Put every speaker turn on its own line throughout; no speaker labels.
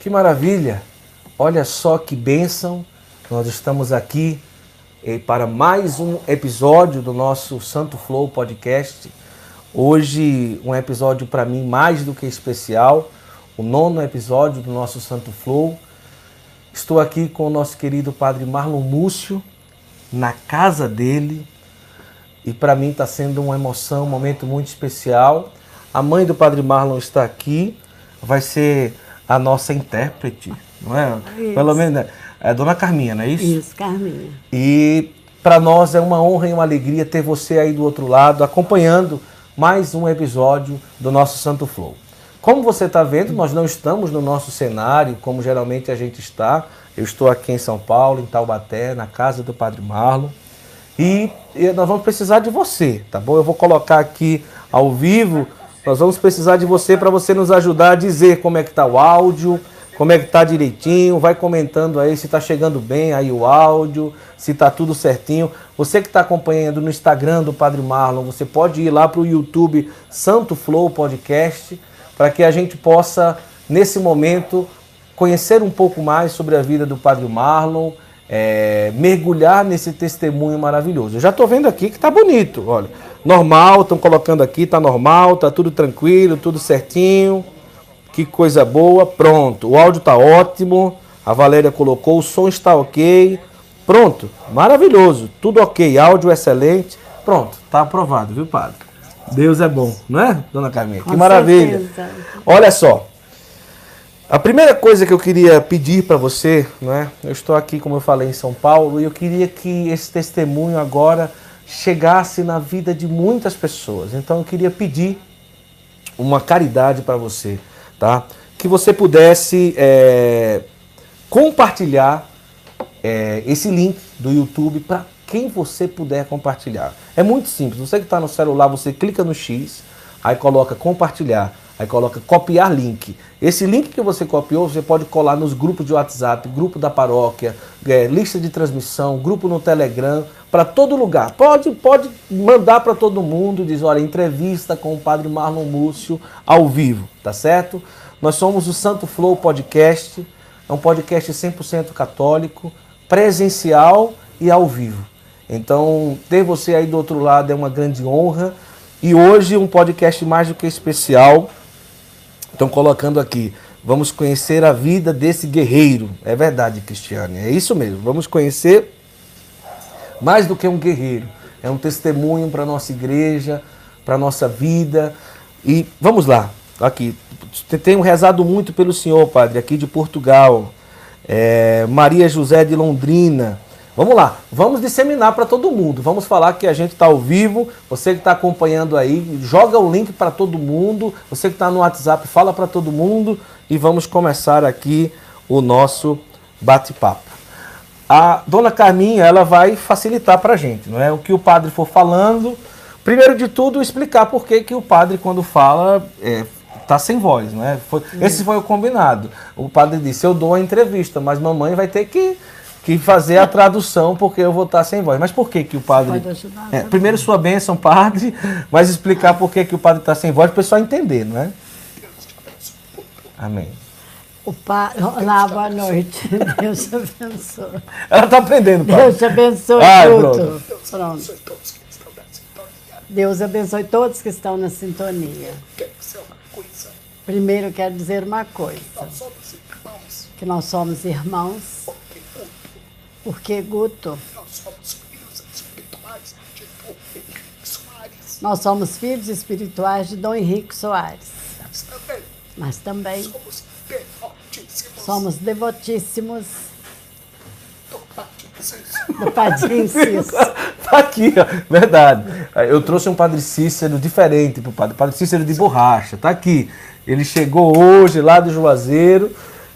Que maravilha! Olha só que bênção! Nós estamos aqui eh, para mais um episódio do nosso Santo Flow Podcast. Hoje, um episódio para mim mais do que especial, o nono episódio do nosso Santo Flow. Estou aqui com o nosso querido Padre Marlon Múcio, na casa dele, e para mim está sendo uma emoção, um momento muito especial. A mãe do Padre Marlon está aqui, vai ser a nossa intérprete, não é?
Isso.
Pelo menos né? é a Dona Carminha, não é isso?
Isso, Carminha.
E para nós é uma honra e uma alegria ter você aí do outro lado acompanhando mais um episódio do nosso Santo Flow. Como você está vendo, nós não estamos no nosso cenário como geralmente a gente está. Eu estou aqui em São Paulo, em Taubaté, na casa do Padre Marlon. E e nós vamos precisar de você, tá bom? Eu vou colocar aqui ao vivo. Nós vamos precisar de você para você nos ajudar a dizer como é que tá o áudio, como é que tá direitinho, vai comentando aí se tá chegando bem aí o áudio, se tá tudo certinho. Você que está acompanhando no Instagram do Padre Marlon, você pode ir lá para o YouTube Santo Flow Podcast para que a gente possa nesse momento conhecer um pouco mais sobre a vida do Padre Marlon, é, mergulhar nesse testemunho maravilhoso. Eu já estou vendo aqui que tá bonito, olha. Normal, estão colocando aqui, tá normal, tá tudo tranquilo, tudo certinho. Que coisa boa. Pronto, o áudio tá ótimo. A Valéria colocou, o som está ok. Pronto, maravilhoso. Tudo ok, áudio excelente. Pronto, tá aprovado, viu, padre? Deus é bom, não é, dona Carminha? Que
Com
maravilha.
certeza.
Olha só. A primeira coisa que eu queria pedir para você, né? Eu estou aqui, como eu falei, em São Paulo e eu queria que esse testemunho agora chegasse na vida de muitas pessoas. Então eu queria pedir uma caridade para você, tá? Que você pudesse é, compartilhar é, esse link do YouTube para quem você puder compartilhar. É muito simples. Você que está no celular, você clica no X, aí coloca compartilhar, aí coloca copiar link. Esse link que você copiou, você pode colar nos grupos de WhatsApp, grupo da paróquia, é, lista de transmissão, grupo no Telegram, para todo lugar. Pode, pode mandar para todo mundo, diz, olha, entrevista com o Padre Marlon Múcio ao vivo, tá certo? Nós somos o Santo Flow Podcast, é um podcast 100% católico, presencial e ao vivo. Então, ter você aí do outro lado é uma grande honra. E hoje um podcast mais do que especial. Estão colocando aqui. Vamos conhecer a vida desse guerreiro. É verdade, Cristiane. É isso mesmo. Vamos conhecer mais do que um guerreiro. É um testemunho para nossa igreja, para nossa vida. E vamos lá. Aqui. Tenho rezado muito pelo senhor, padre, aqui de Portugal. É, Maria José de Londrina. Vamos lá, vamos disseminar para todo mundo. Vamos falar que a gente está ao vivo. Você que está acompanhando aí, joga o link para todo mundo. Você que está no WhatsApp, fala para todo mundo. E vamos começar aqui o nosso bate-papo. A dona Carminha, ela vai facilitar para a gente, não é? O que o padre for falando. Primeiro de tudo, explicar por que, que o padre, quando fala, é, tá sem voz, não é? Foi- Esse foi o combinado. O padre disse: Eu dou a entrevista, mas mamãe vai ter que, que fazer a tradução porque eu vou estar sem voz. Mas por que, que o padre.
Pode ajudar,
É, primeiro, sua bênção, padre, mas explicar por que, que o padre está sem voz para o pessoal entender, não é? Amém.
O pa... Olá, boa noite. Deus te abençoe.
Ela está aprendendo, padre.
Deus te abençoe
Ai,
tudo. Pronto. Deus abençoe todos que estão na sintonia. Primeiro, quero dizer uma coisa. Que nós somos irmãos. Porque, Guto, nós somos filhos espirituais de Dom Henrique Soares. Mas também somos devotíssimos do Padre Inciso.
Tá aqui. Verdade. Eu trouxe um Padre Cícero diferente pro padre. Padre Cícero de borracha. Tá aqui. Ele chegou hoje lá do Juazeiro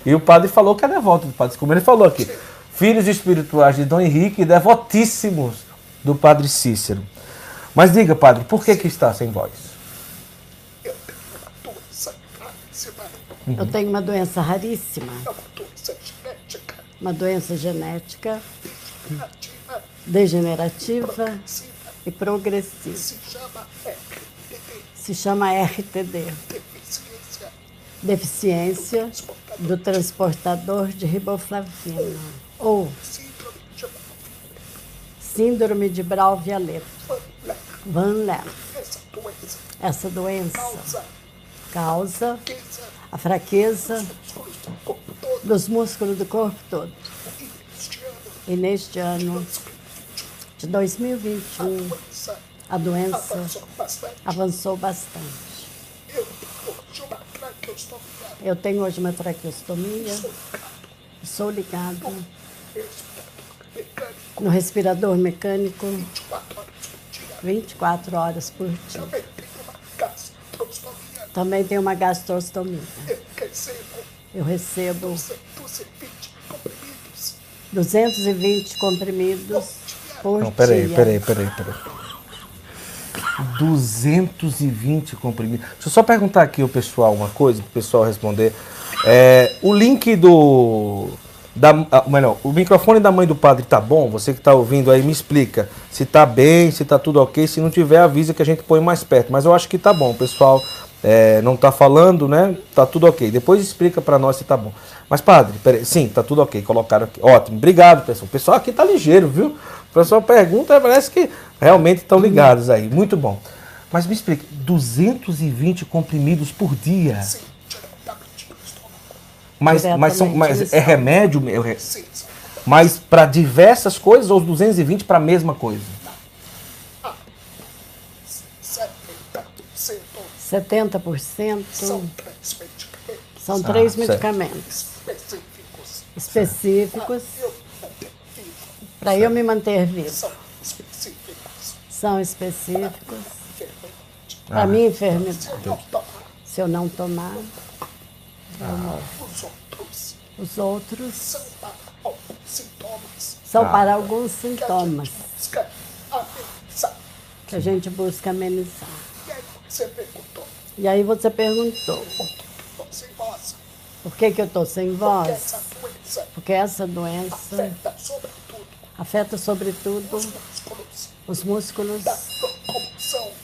e o padre falou que é devoto do Padre Como ele falou aqui. Filhos espirituais de Dom Henrique e devotíssimos do Padre Cícero. Mas diga, padre, por que que está sem voz?
Eu tenho uma doença raríssima,
É uma doença genética.
Uma doença genética
degenerativa.
degenerativa e progressiva.
se chama RTD,
Se chama RTD,
deficiência
do transportador de riboflavina, ou
síndrome de
Brown-Violeta,
Van Leck. Essa doença causa
a fraqueza dos músculos do corpo todo.
E neste ano,
de 2021,
doença
a doença
avançou bastante.
avançou bastante.
Eu hoje uma traqueostomia.
Eu tenho hoje uma traqueostomia,
Sou ligado
no respirador mecânico
24 horas por dia.
24 horas por dia.
Também tenho uma gastrostomia.
Também tenho uma gastrostomia.
Eu recebo
Eu recebo
220 comprimidos
220 comprimidos por
Não, peraí,
dia.
peraí, peraí, peraí. 220 comprimidos. Deixa eu só perguntar aqui o pessoal uma coisa, para o pessoal responder. É, o link do. Da, ah, melhor, o microfone da mãe do padre tá bom? Você que está ouvindo aí, me explica se tá bem, se tá tudo ok. Se não tiver, avisa que a gente põe mais perto. Mas eu acho que tá bom, o pessoal é, não tá falando, né? Tá tudo ok. Depois explica para nós se tá bom. Mas, padre, peraí, sim, tá tudo ok. Colocaram aqui. Ótimo, obrigado, pessoal. O pessoal aqui tá ligeiro, viu? O pessoal pergunta, parece que realmente estão ligados aí. Muito bom. Mas me explica, 220 comprimidos por dia?
sim, diretamente estômago.
Mas, mas, são, mas é remédio? é re-
Sim, sim.
Mas para diversas coisas ou os 220 para a mesma coisa?
70%
70%
são três medicamentos
são três
certo.
medicamentos
específicos.
específicos
Eu manter vivo.
Para eu me manter vivo.
São específicos.
São específicos para
Ah.
minha enfermidade.
Não tomar
Se eu não tomar,
os outros.
os outros
São para alguns sintomas
são
Ah.
para alguns
que a
sintomas
gente busca amenizar.
que a gente busca amenizar.
E aí você perguntou,
E aí você perguntou,
você voz,
por que, que eu estou sem
que
voz?
essa doença
Porque essa doença
afeta sobretudo
afeta sobretudo
os músculos
os músculos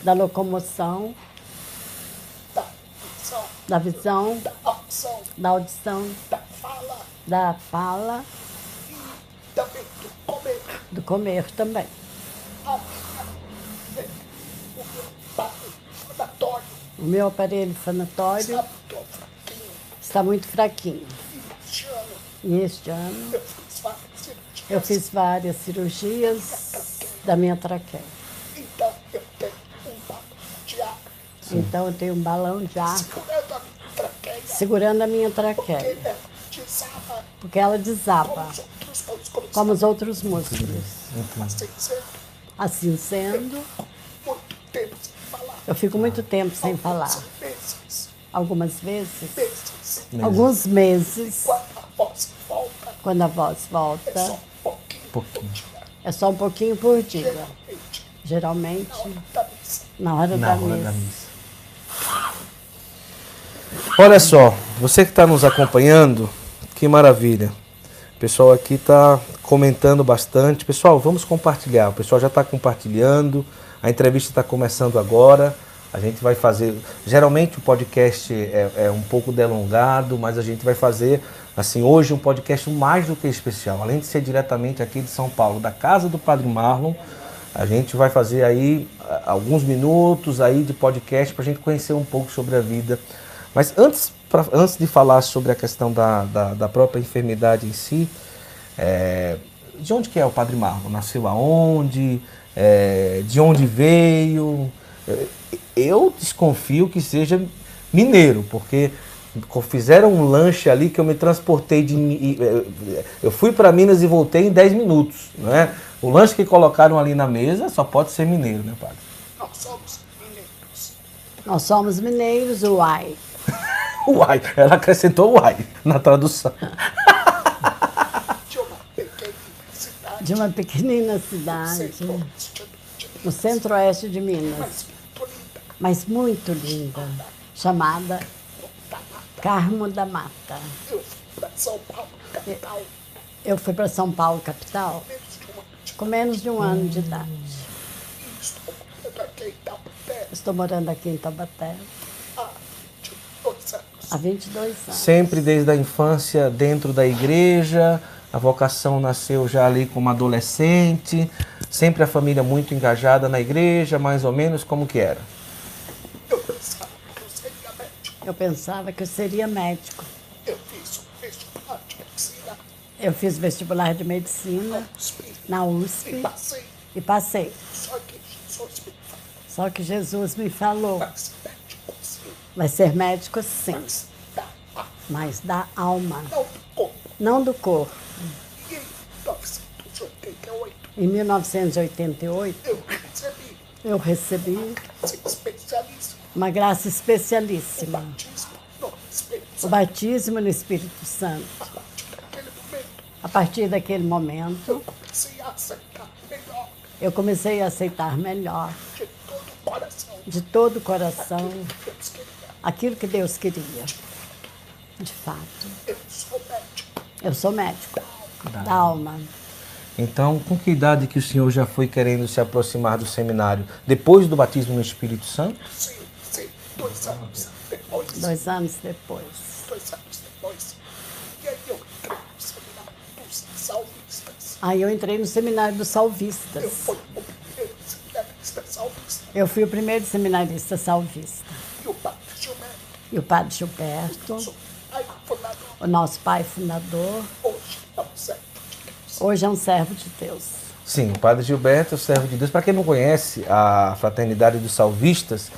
da locomoção,
da
visão,
da
audição,
da
fala e também do comer.
do comer também.
O meu
aparelho sanatório
está muito fraquinho. E este ano eu fiz várias cirurgias.
da minha traqueia.
Então eu tenho um balão de ar
Então eu tenho um balão de ar
segurando a minha traqueia.
segurando a minha
Porque
traqueia,
ela desaba
porque ela
como
desaba,
os outros músculos.
como os outros músculos.
Assim sendo,
Assim sendo,
muito tempo sem falar.
eu fico muito tempo sem falar. Algumas vezes, alguns meses,
Quando a voz volta, é pouquinho
é só um pouquinho por dia.
Geralmente, da
na hora
Na
da
hora da
missa.
missa. Olha só, você que está nos acompanhando, que maravilha. O pessoal aqui está comentando bastante. Pessoal, vamos compartilhar. O pessoal já está compartilhando. A entrevista está começando agora. A gente vai fazer. Geralmente o podcast é, é um pouco delongado, mas a gente vai fazer assim hoje um podcast mais do que especial. Além de ser diretamente aqui de São Paulo, da casa do Padre Marlon, a gente vai fazer aí alguns minutos aí de podcast para a gente conhecer um pouco sobre a vida. Mas antes, pra- antes de falar sobre a questão da, da, da própria enfermidade em si, é, de onde que é o Padre Marlon? Nasceu aonde? É, de onde veio? Eu desconfio que seja mineiro, porque fizeram um lanche ali que eu me transportei de. E, é, Eu fui para Minas e voltei em 10 minutos. Né? O lanche que colocaram ali na mesa só pode ser mineiro, né, padre?
Nós somos mineiros.
Nós somos mineiros, uai.
Uai, ela acrescentou uai na tradução.
De uma pequena cidade.
De uma pequenina cidade no centro-oeste de Minas,
Mas muito linda.
mas muito linda, chamada Carmo da Mata.
Eu fui para São Paulo, capital,
Eu fui para São Paulo, capital, com menos de um ano de idade.
estou morando aqui em Taubaté
Estou morando aqui em Taubaté.
Há
22 anos.
Sempre desde a infância dentro da igreja, a vocação nasceu já ali como adolescente, sempre a família muito engajada na igreja, mais ou menos como que era?
Eu pensava que eu seria médico.
Eu pensava que eu seria médico.
Eu fiz um vestibular de medicina
Eu fiz vestibular de medicina
USP
na
e
USP
passei.
e passei.
Só que Jesus me falou,
Só que Jesus me falou:
vai ser médico sim,
vai ser médico sim,
mas da alma,
mas da alma,
não do corpo.
não do corpo.
E em 1988
Em 1988,
eu recebi
eu recebi
esse especialista
uma graça especialíssima.
batismo no Espírito
O
Santo.
batismo no Espírito Santo.
A partir daquele momento,
A partir daquele momento,
eu comecei a aceitar melhor
eu comecei a aceitar melhor,
de todo o coração
de todo o coração,
Deus queria.
aquilo que Deus queria. De fato,
Eu sou médico.
eu sou médico da alma.
Então, com que idade que o senhor já foi querendo se aproximar do seminário? Depois do batismo no Espírito Santo?
Sim, dois anos depois.
Dois anos depois.
Dois anos depois. E aí eu entrei no seminário dos salvistas.
Aí eu entrei no seminário dos
Eu
salvistas.
fui o primeiro seminarista salvista.
Eu fui o primeiro seminarista salvista.
E o padre Gilberto,
E o padre Gilberto, o nosso pai fundador,
hoje é um servo de Deus.
hoje é um servo de Deus.
Sim, o Padre Gilberto, servo de Deus. Para quem não conhece, a Fraternidade dos Salvistas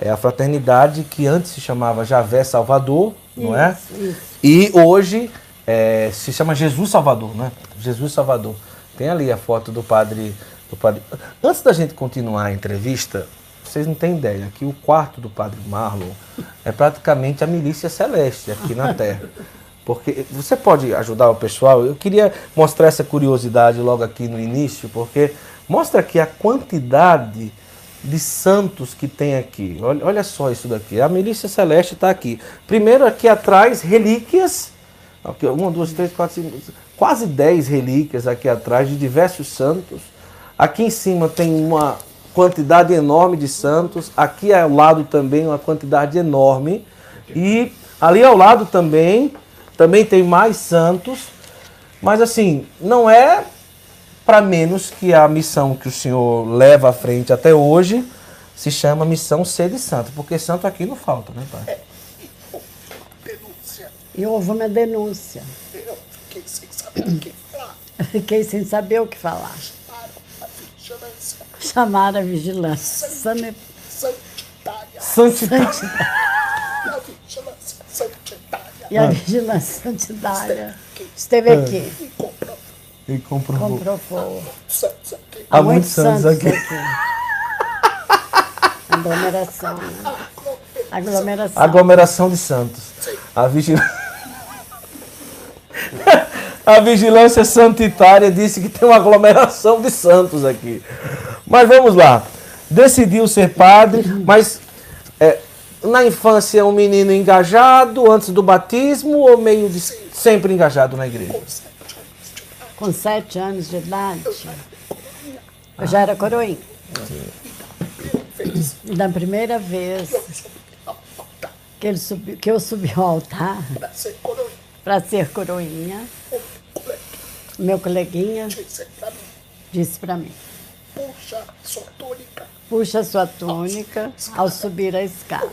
é a fraternidade que antes se chamava Javé Salvador, não é?
Isso, isso.
E hoje é, se chama Jesus Salvador, né? Jesus Salvador. Tem ali a foto do padre, do padre. Antes da gente continuar a entrevista, vocês não têm ideia, aqui o quarto do padre Marlon é praticamente a milícia celeste aqui na Terra. Porque você pode ajudar o pessoal? Eu queria mostrar essa curiosidade logo aqui no início, porque mostra aqui a quantidade de santos que tem aqui. Olha, olha só isso daqui. A milícia celeste está aqui. Primeiro aqui atrás, relíquias. Aqui, uma, duas, três, quatro, cinco, quase dez relíquias aqui atrás de diversos santos. Aqui em cima tem uma quantidade enorme de santos. Aqui ao lado também uma quantidade enorme. E ali ao lado também, também tem mais santos. Mas assim, não é para menos que a missão que o senhor leva à frente até hoje se chama missão ser de santo, porque santo aqui não falta, né, pai?
Denúncia.
E houve uma denúncia.
Eu fiquei sem saber o que falar.
Fiquei sem saber o que falar.
Para a vigilância
Chamaram a vigilância. Sane-
sanitária.
Santidade.
A vigilância sanitária.
E a vigilância sanitária esteve aqui,
E comprou
E comprovou.
comprovou.
Há muitos santos aqui.
Aglomeração, né? Aglomeração.
Aglomeração de santos. A vigilância. A vigilância sanitária disse que tem uma aglomeração de santos aqui. Mas vamos lá. Decidiu ser padre, mas é, na infância um menino engajado antes do batismo ou meio de sempre engajado na igreja?
Com sete anos de idade, eu já era coroinha. Da primeira vez que, ele subiu, que eu subi ao altar
Para ser coroinha.
meu coleguinha
disse para mim, puxa sua túnica.
puxa sua túnica ao subir a escada,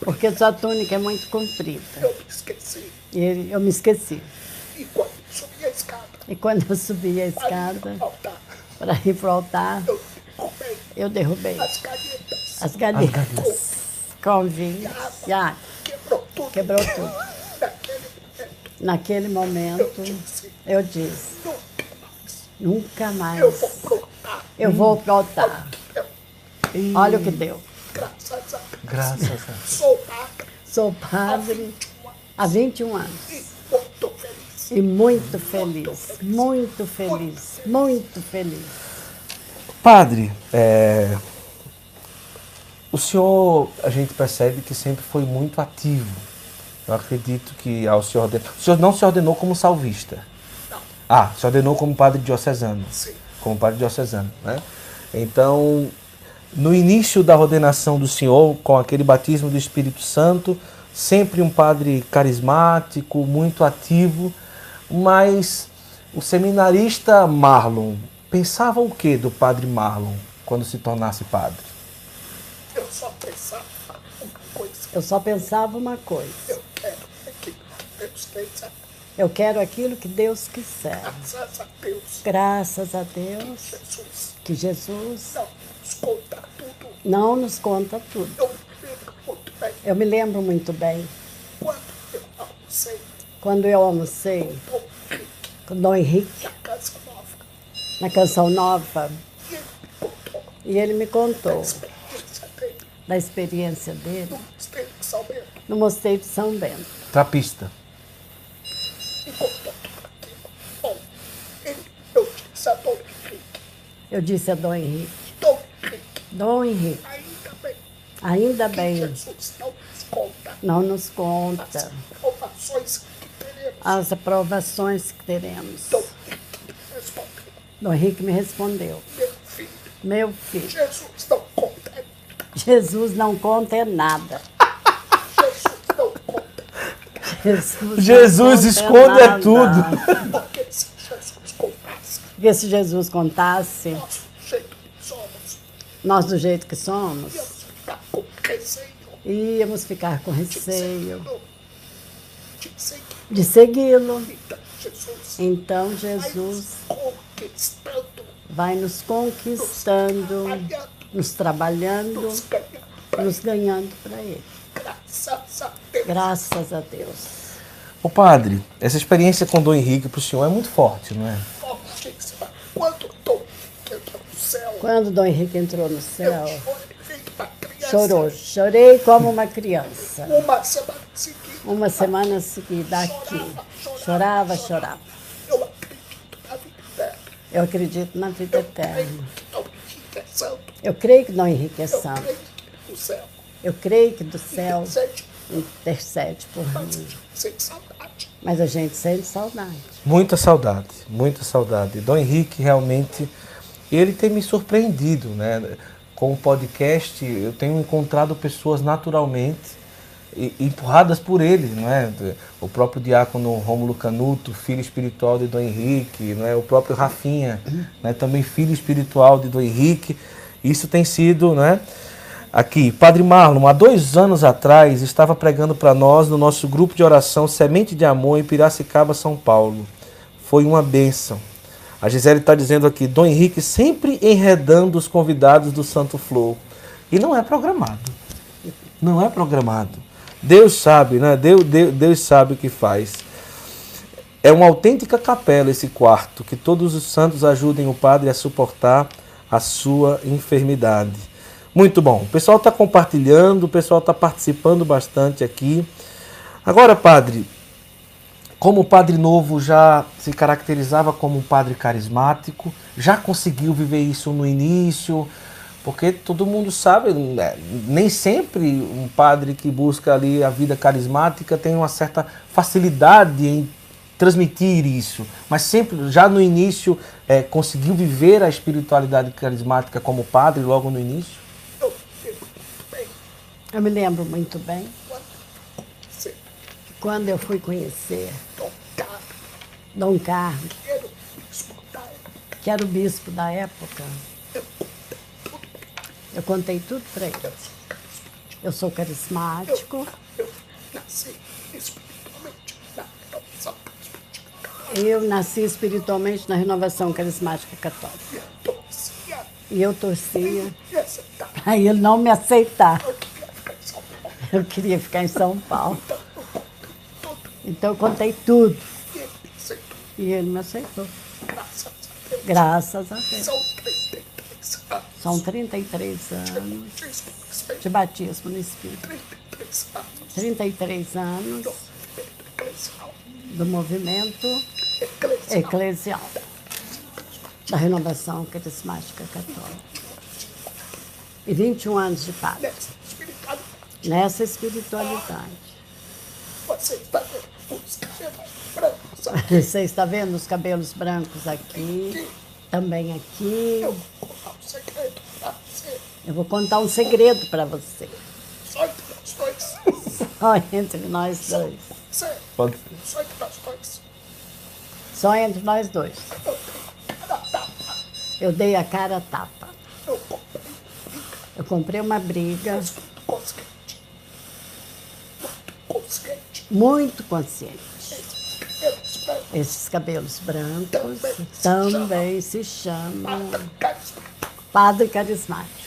porque sua túnica é muito comprida.
Eu me esqueci.
Eu me esqueci.
E quando subi escada,
E quando eu subi a escada para ir para o altar,
eu derrubei
eu derrubei
as canetas.
as com vinho e água.
Quebrou tudo.
Quebrou tudo.
Naquele momento, eu disse,
eu disse:
nunca mais.
nunca
Eu vou pro altar.
eu vou para o altar. Olha o que deu.
graças a Deus,
Graças a Deus.
sou padre
Sou padre há 21 anos.
e muito feliz.
E muito feliz, muito feliz, muito feliz.
Padre, é, o senhor, a gente percebe que sempre foi muito ativo. Eu acredito que ao se ordenar. O senhor não se ordenou como salvista. Ah, se ordenou como padre diocesano.
Sim.
Como padre diocesano, né? Então, no início da ordenação do senhor, com aquele batismo do Espírito Santo, sempre um padre carismático, muito ativo, mas o seminarista Marlon pensava o que do padre Marlon quando se tornasse padre?
Eu só pensava uma coisa.
Eu só pensava uma coisa.
Eu quero aquilo que Deus quiser.
Eu quero aquilo que Deus quiser.
Graças a Deus.
Graças a Deus
Jesus
que Jesus
não nos conta tudo.
não nos conta tudo.
Eu me lembro muito bem
Eu me lembro muito bem
quando eu almocei
quando eu almocei
com o
Dom Henrique
na Casa Nova.
na Canção Nova
E ele me contou
da experiência dele
no Mosteiro de São Bento.
no Mosteiro de São Bento.
Trapista.
Eu disse a Dom Henrique,
Eu disse a Dom Henrique,
Dom Henrique, ainda bem
ainda
que
bem,
Jesus não nos conta
não nos
as
conta
provações que teremos.
As aprovações que teremos.
Dom Henrique respondeu,
Dom Henrique me respondeu,
meu filho,
meu filho,
Jesus não conta é
Jesus não conta é nada.
Jesus não conta.
Jesus,
esconde é tudo.
Porque se Jesus contasse
Porque se Jesus contasse,
nosso jeito que somos,
nós do jeito que somos,
íamos ficar com receio
íamos ficar com
de
receio
seguir. De seguir.
De segui-lo.
Então, Jesus vai nos conquistando,
nos
trabalhando,
nos
ganhando
para Ele.
Graças a Deus.
Graças a Deus.
Ô padre, essa experiência com Dom Henrique para o senhor é muito forte, não é?
Quando Dom Henrique entrou no céu,
Quando Dom Henrique entrou no céu, chorou. Chorei como uma criança.
Uma semana seguinte,
Uma semana seguida aqui. Chorava, chorava.
eu acredito na vida eterna.
Eu creio que Henrique é
Eu creio que
do céu
intercede,
por mim. Mas a gente sente saudade.
Muita saudade, muita saudade. Dom Henrique realmente, ele tem me surpreendido, né? Com o podcast, eu tenho encontrado pessoas naturalmente empurradas por ele, não é? O próprio diácono Rômulo Canuto, filho espiritual de Dom Henrique, não é? O próprio Rafinha, né? Também filho espiritual de Dom Henrique. Isso tem sido, né? Aqui, Padre Marlon, há dois anos atrás, estava pregando para nós no nosso grupo de oração Semente de Amor em Piracicaba, São Paulo. Foi uma bênção. A Gisele está dizendo aqui, Dom Henrique sempre enredando os convidados do Santo Flor. E não é programado. Não é programado. Deus sabe, né? Deus, Deus, Deus sabe o que faz. É uma autêntica capela esse quarto, que todos os santos ajudem o padre a suportar a sua enfermidade. Muito bom. O pessoal está compartilhando, o pessoal está participando bastante aqui. Agora, padre, como o padre novo já se caracterizava como um padre carismático, já conseguiu viver isso no início, porque todo mundo sabe, né, nem sempre um padre que busca ali a vida carismática tem uma certa facilidade em transmitir isso, mas sempre já no início é, conseguiu viver a espiritualidade carismática como padre logo no início.
Eu lembro muito bem
Eu me lembro muito bem
quando
eu fui conhecer Dom Carlos,
que era o bispo da época.
que era o bispo da época. Eu contei tudo para ele. Eu sou carismático,
Eu nasci espiritualmente
eu nasci espiritualmente na renovação carismática católica.
E eu torcia
eu para ele não me aceitar.
Eu queria ficar em São Paulo.
Eu.
Então eu contei
eu tudo.
E ele me aceitou. Graças a Deus.
Graças a Deus.
São 33 anos.
São 33 anos
Batismo no Espírito.
de batismo no Espírito.
33 anos.
33 anos
Do movimento eclesial.
da renovação carismática católica. E 21 anos de padre
nessa espiritualidade. Você está vendo os cabelos brancos aqui.
Você está vendo os cabelos brancos aqui, também aqui.
Eu vou contar um segredo pra você.
Eu vou contar um segredo para você.
Só entre nós dois.
Só entre nós dois.
Pode-
só entre nós dois.
Só entre nós dois. Eu dei a cara a tapa.
Eu comprei
Eu comprei uma briga
muito consciente. Muito consciente.
muito consciente. Esses cabelos brancos também se chamam. Padre Carismático.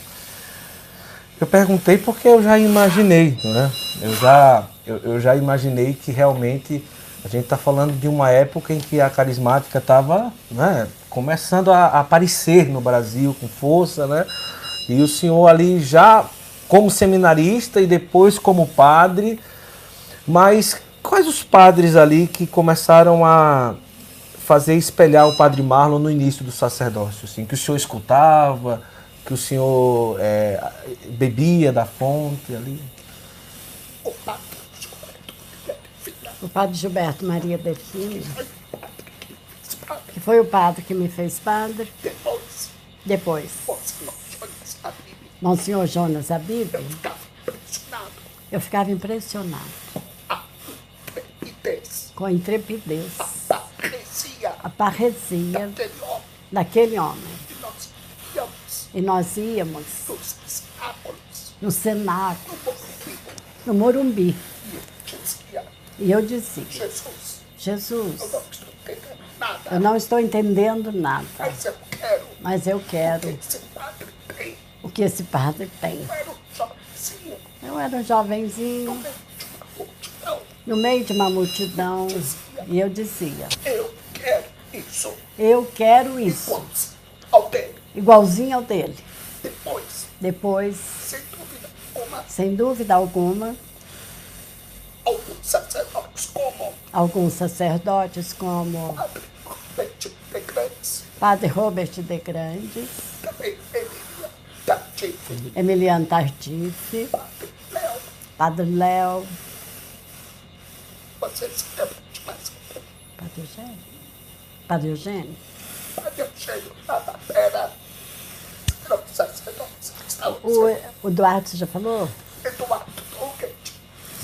Eu perguntei porque eu já imaginei, né? Eu já, eu, eu já imaginei que realmente a gente está falando de uma época em que a carismática estava né, começando a aparecer no Brasil com força, né? E o senhor ali já como seminarista e depois como padre, mas quais os padres ali que começaram a fazer espelhar o Padre Marlon no início do sacerdócio, assim, que o senhor escutava, que o senhor é, bebia da fonte ali?
O padre Gilberto
Maria Delfine,
Foi o padre que
foi o padre que me fez padre.
Depois.
Monsenhor Jonas Abib,
Eu ficava impressionado.
eu ficava impressionado
A intrepidez,
com a intrepidez,
a parecia.
A parresia
daquele homem.
daquele homem.
E nós íamos.
E nós íamos
nos cenáculos,
no cenáculo,
no Morumbi, e eu dizia, Jesus,
Jesus,
eu não estou entendendo nada,
eu não estou entendendo nada,
mas eu quero
mas eu quero
que esse padre tem.
o que esse padre tem.
Eu era um jovenzinho,
Eu era um jovenzinho,
meio de uma multidão.
No meio de uma multidão, e eu dizia:
Eu quero isso.
Eu quero isso,
Igualzinho ao dele.
igualzinho ao dele.
Depois,
Depois,
sem dúvida alguma,
sem dúvida alguma,
alguns sacerdotes como
alguns sacerdotes, como
Padre Roberto de Grandes,
Padre Robert de Grandes,
também Emília Tatife,
Emiliano Tardif,
Padre Léo,
Padre Léo,
vocês se de mais um?
Padre Eugênio, Padre Eugênio,
Padre Eugênio os sacerdotes que estavam
o, o Eduardo, você já falou?
Eduardo Douglas,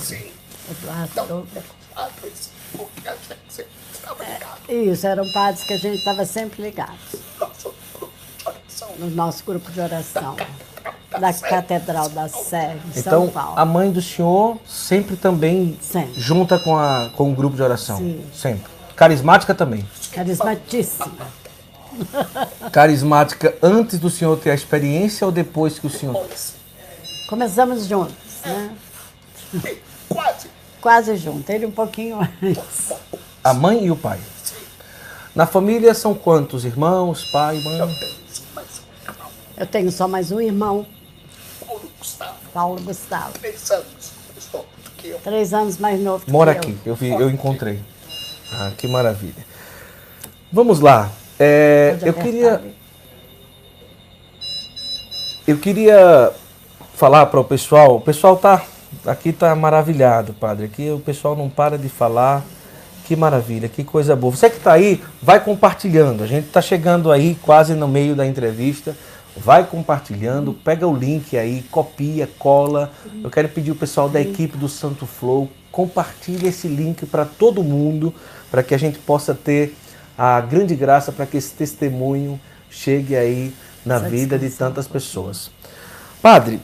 sim,
Eduardo
não
Douglas.
padres, porque a gente sempre estava ligado,
Isso, eram padres que a gente estava sempre ligado.
Nosso grupo de oração,
no nosso grupo de oração da Catedral da Sé, em São
Então,
Paulo.
a mãe do senhor sempre também
Sempre.
junta com, a, com o grupo de oração?
Sim.
Sempre. Carismática também.
Carismatíssima.
Carismática antes do senhor ter a experiência ou depois que o senhor...
Começamos juntos, né?
quase
Quase juntos, ele um pouquinho antes.
A mãe e o pai. Na família são quantos irmãos, pai, mãe?
eu tenho mais um irmão,
Eu tenho só mais um irmão,
Gustavo,
Paulo Gustavo.
três anos, mais novo do que eu.
Três anos mais novo que
Mora
eu.
aqui, eu, vi, eu encontrei. Ah, que maravilha. Vamos lá. É, eu queria,
ali.
eu queria falar para o pessoal. O pessoal tá aqui tá maravilhado, padre. Aqui o pessoal não para de falar. Que maravilha, que coisa boa. Você que está aí, vai compartilhando. A gente está chegando aí quase no meio da entrevista. Vai compartilhando, pega o link aí, copia, cola. Eu quero pedir o pessoal da equipe do Santo Flow, compartilhe esse link para todo mundo, para que a gente possa ter a grande graça para que esse testemunho chegue aí na
Essa
vida de tantas pessoas. Padre,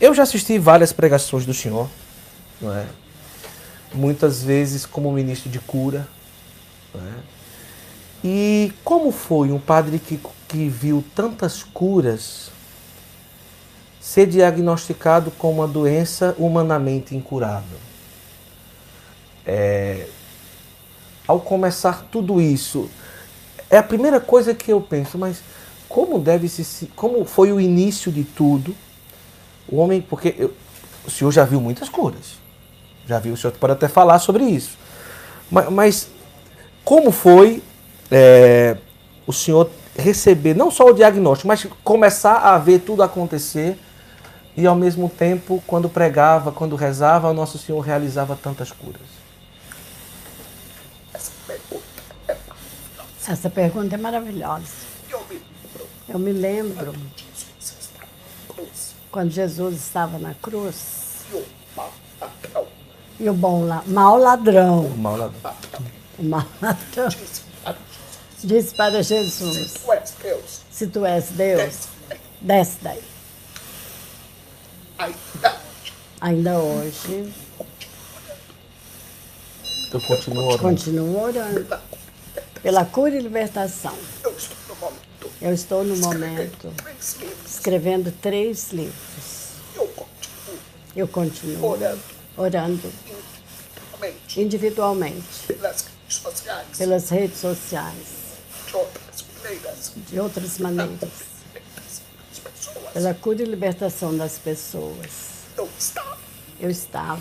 eu já assisti várias pregações do senhor, não é? muitas vezes como ministro de cura. não é? E como foi um padre que, que viu tantas curas ser diagnosticado com uma doença humanamente incurável? É, ao começar tudo isso, é a primeira coisa que eu penso, mas como deve se como foi o início de tudo? O homem, porque eu- o senhor já viu muitas curas. Já viu, o senhor pode até falar sobre isso. Mas, mas como foi é, o senhor receber não só o diagnóstico, mas começar a ver tudo acontecer e ao mesmo tempo, quando pregava, quando rezava, o nosso Senhor realizava tantas curas?
Essa pergunta é maravilhosa.
Essa pergunta é maravilhosa.
Eu me lembro
Eu me quando Jesus estava na cruz
e o
E bom la mau ladrão.
O mau ladrão.
O mau ladrão
Disse para
Jesus:
tu és Deus.
Se tu és Deus, desce daí.
Ainda
hoje,
Eu continuo orando.
continuo orando pela cura e libertação.
eu estou no momento.
Eu estou no momento
Três livros.
escrevendo três livros.
Eu continuo
Eu continuo
Orando.
orando individualmente
pelas redes sociais.
pelas redes sociais,
De outras maneiras.
de outras maneiras, pela cura e libertação das pessoas.
Eu estava
Eu estava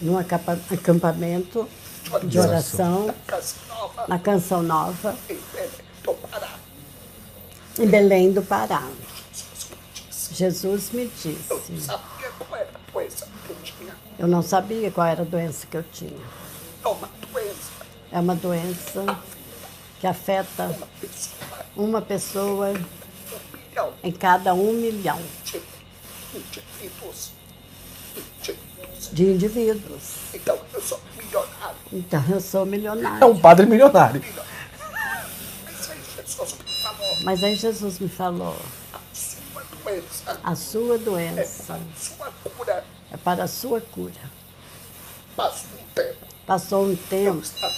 num acampamento de oração. Na
Canção Nova,
Em Belém do Pará. Jesus me disse.
Jesus me
Eu não
disse,
sabia qual era a doença que eu tinha.
eu não sabia qual era a doença que eu tinha.
É uma doença.
É uma doença que afeta
Uma pessoa.
em cada um milhão
de indivíduos. Então eu sou milionário.
Então eu sou
É
milionário.
um padre milionário.
Mas aí Jesus me falou. A sua doença é
é para a sua cura.
Passa um tempo.
Passou um
Eu
tempo,
estava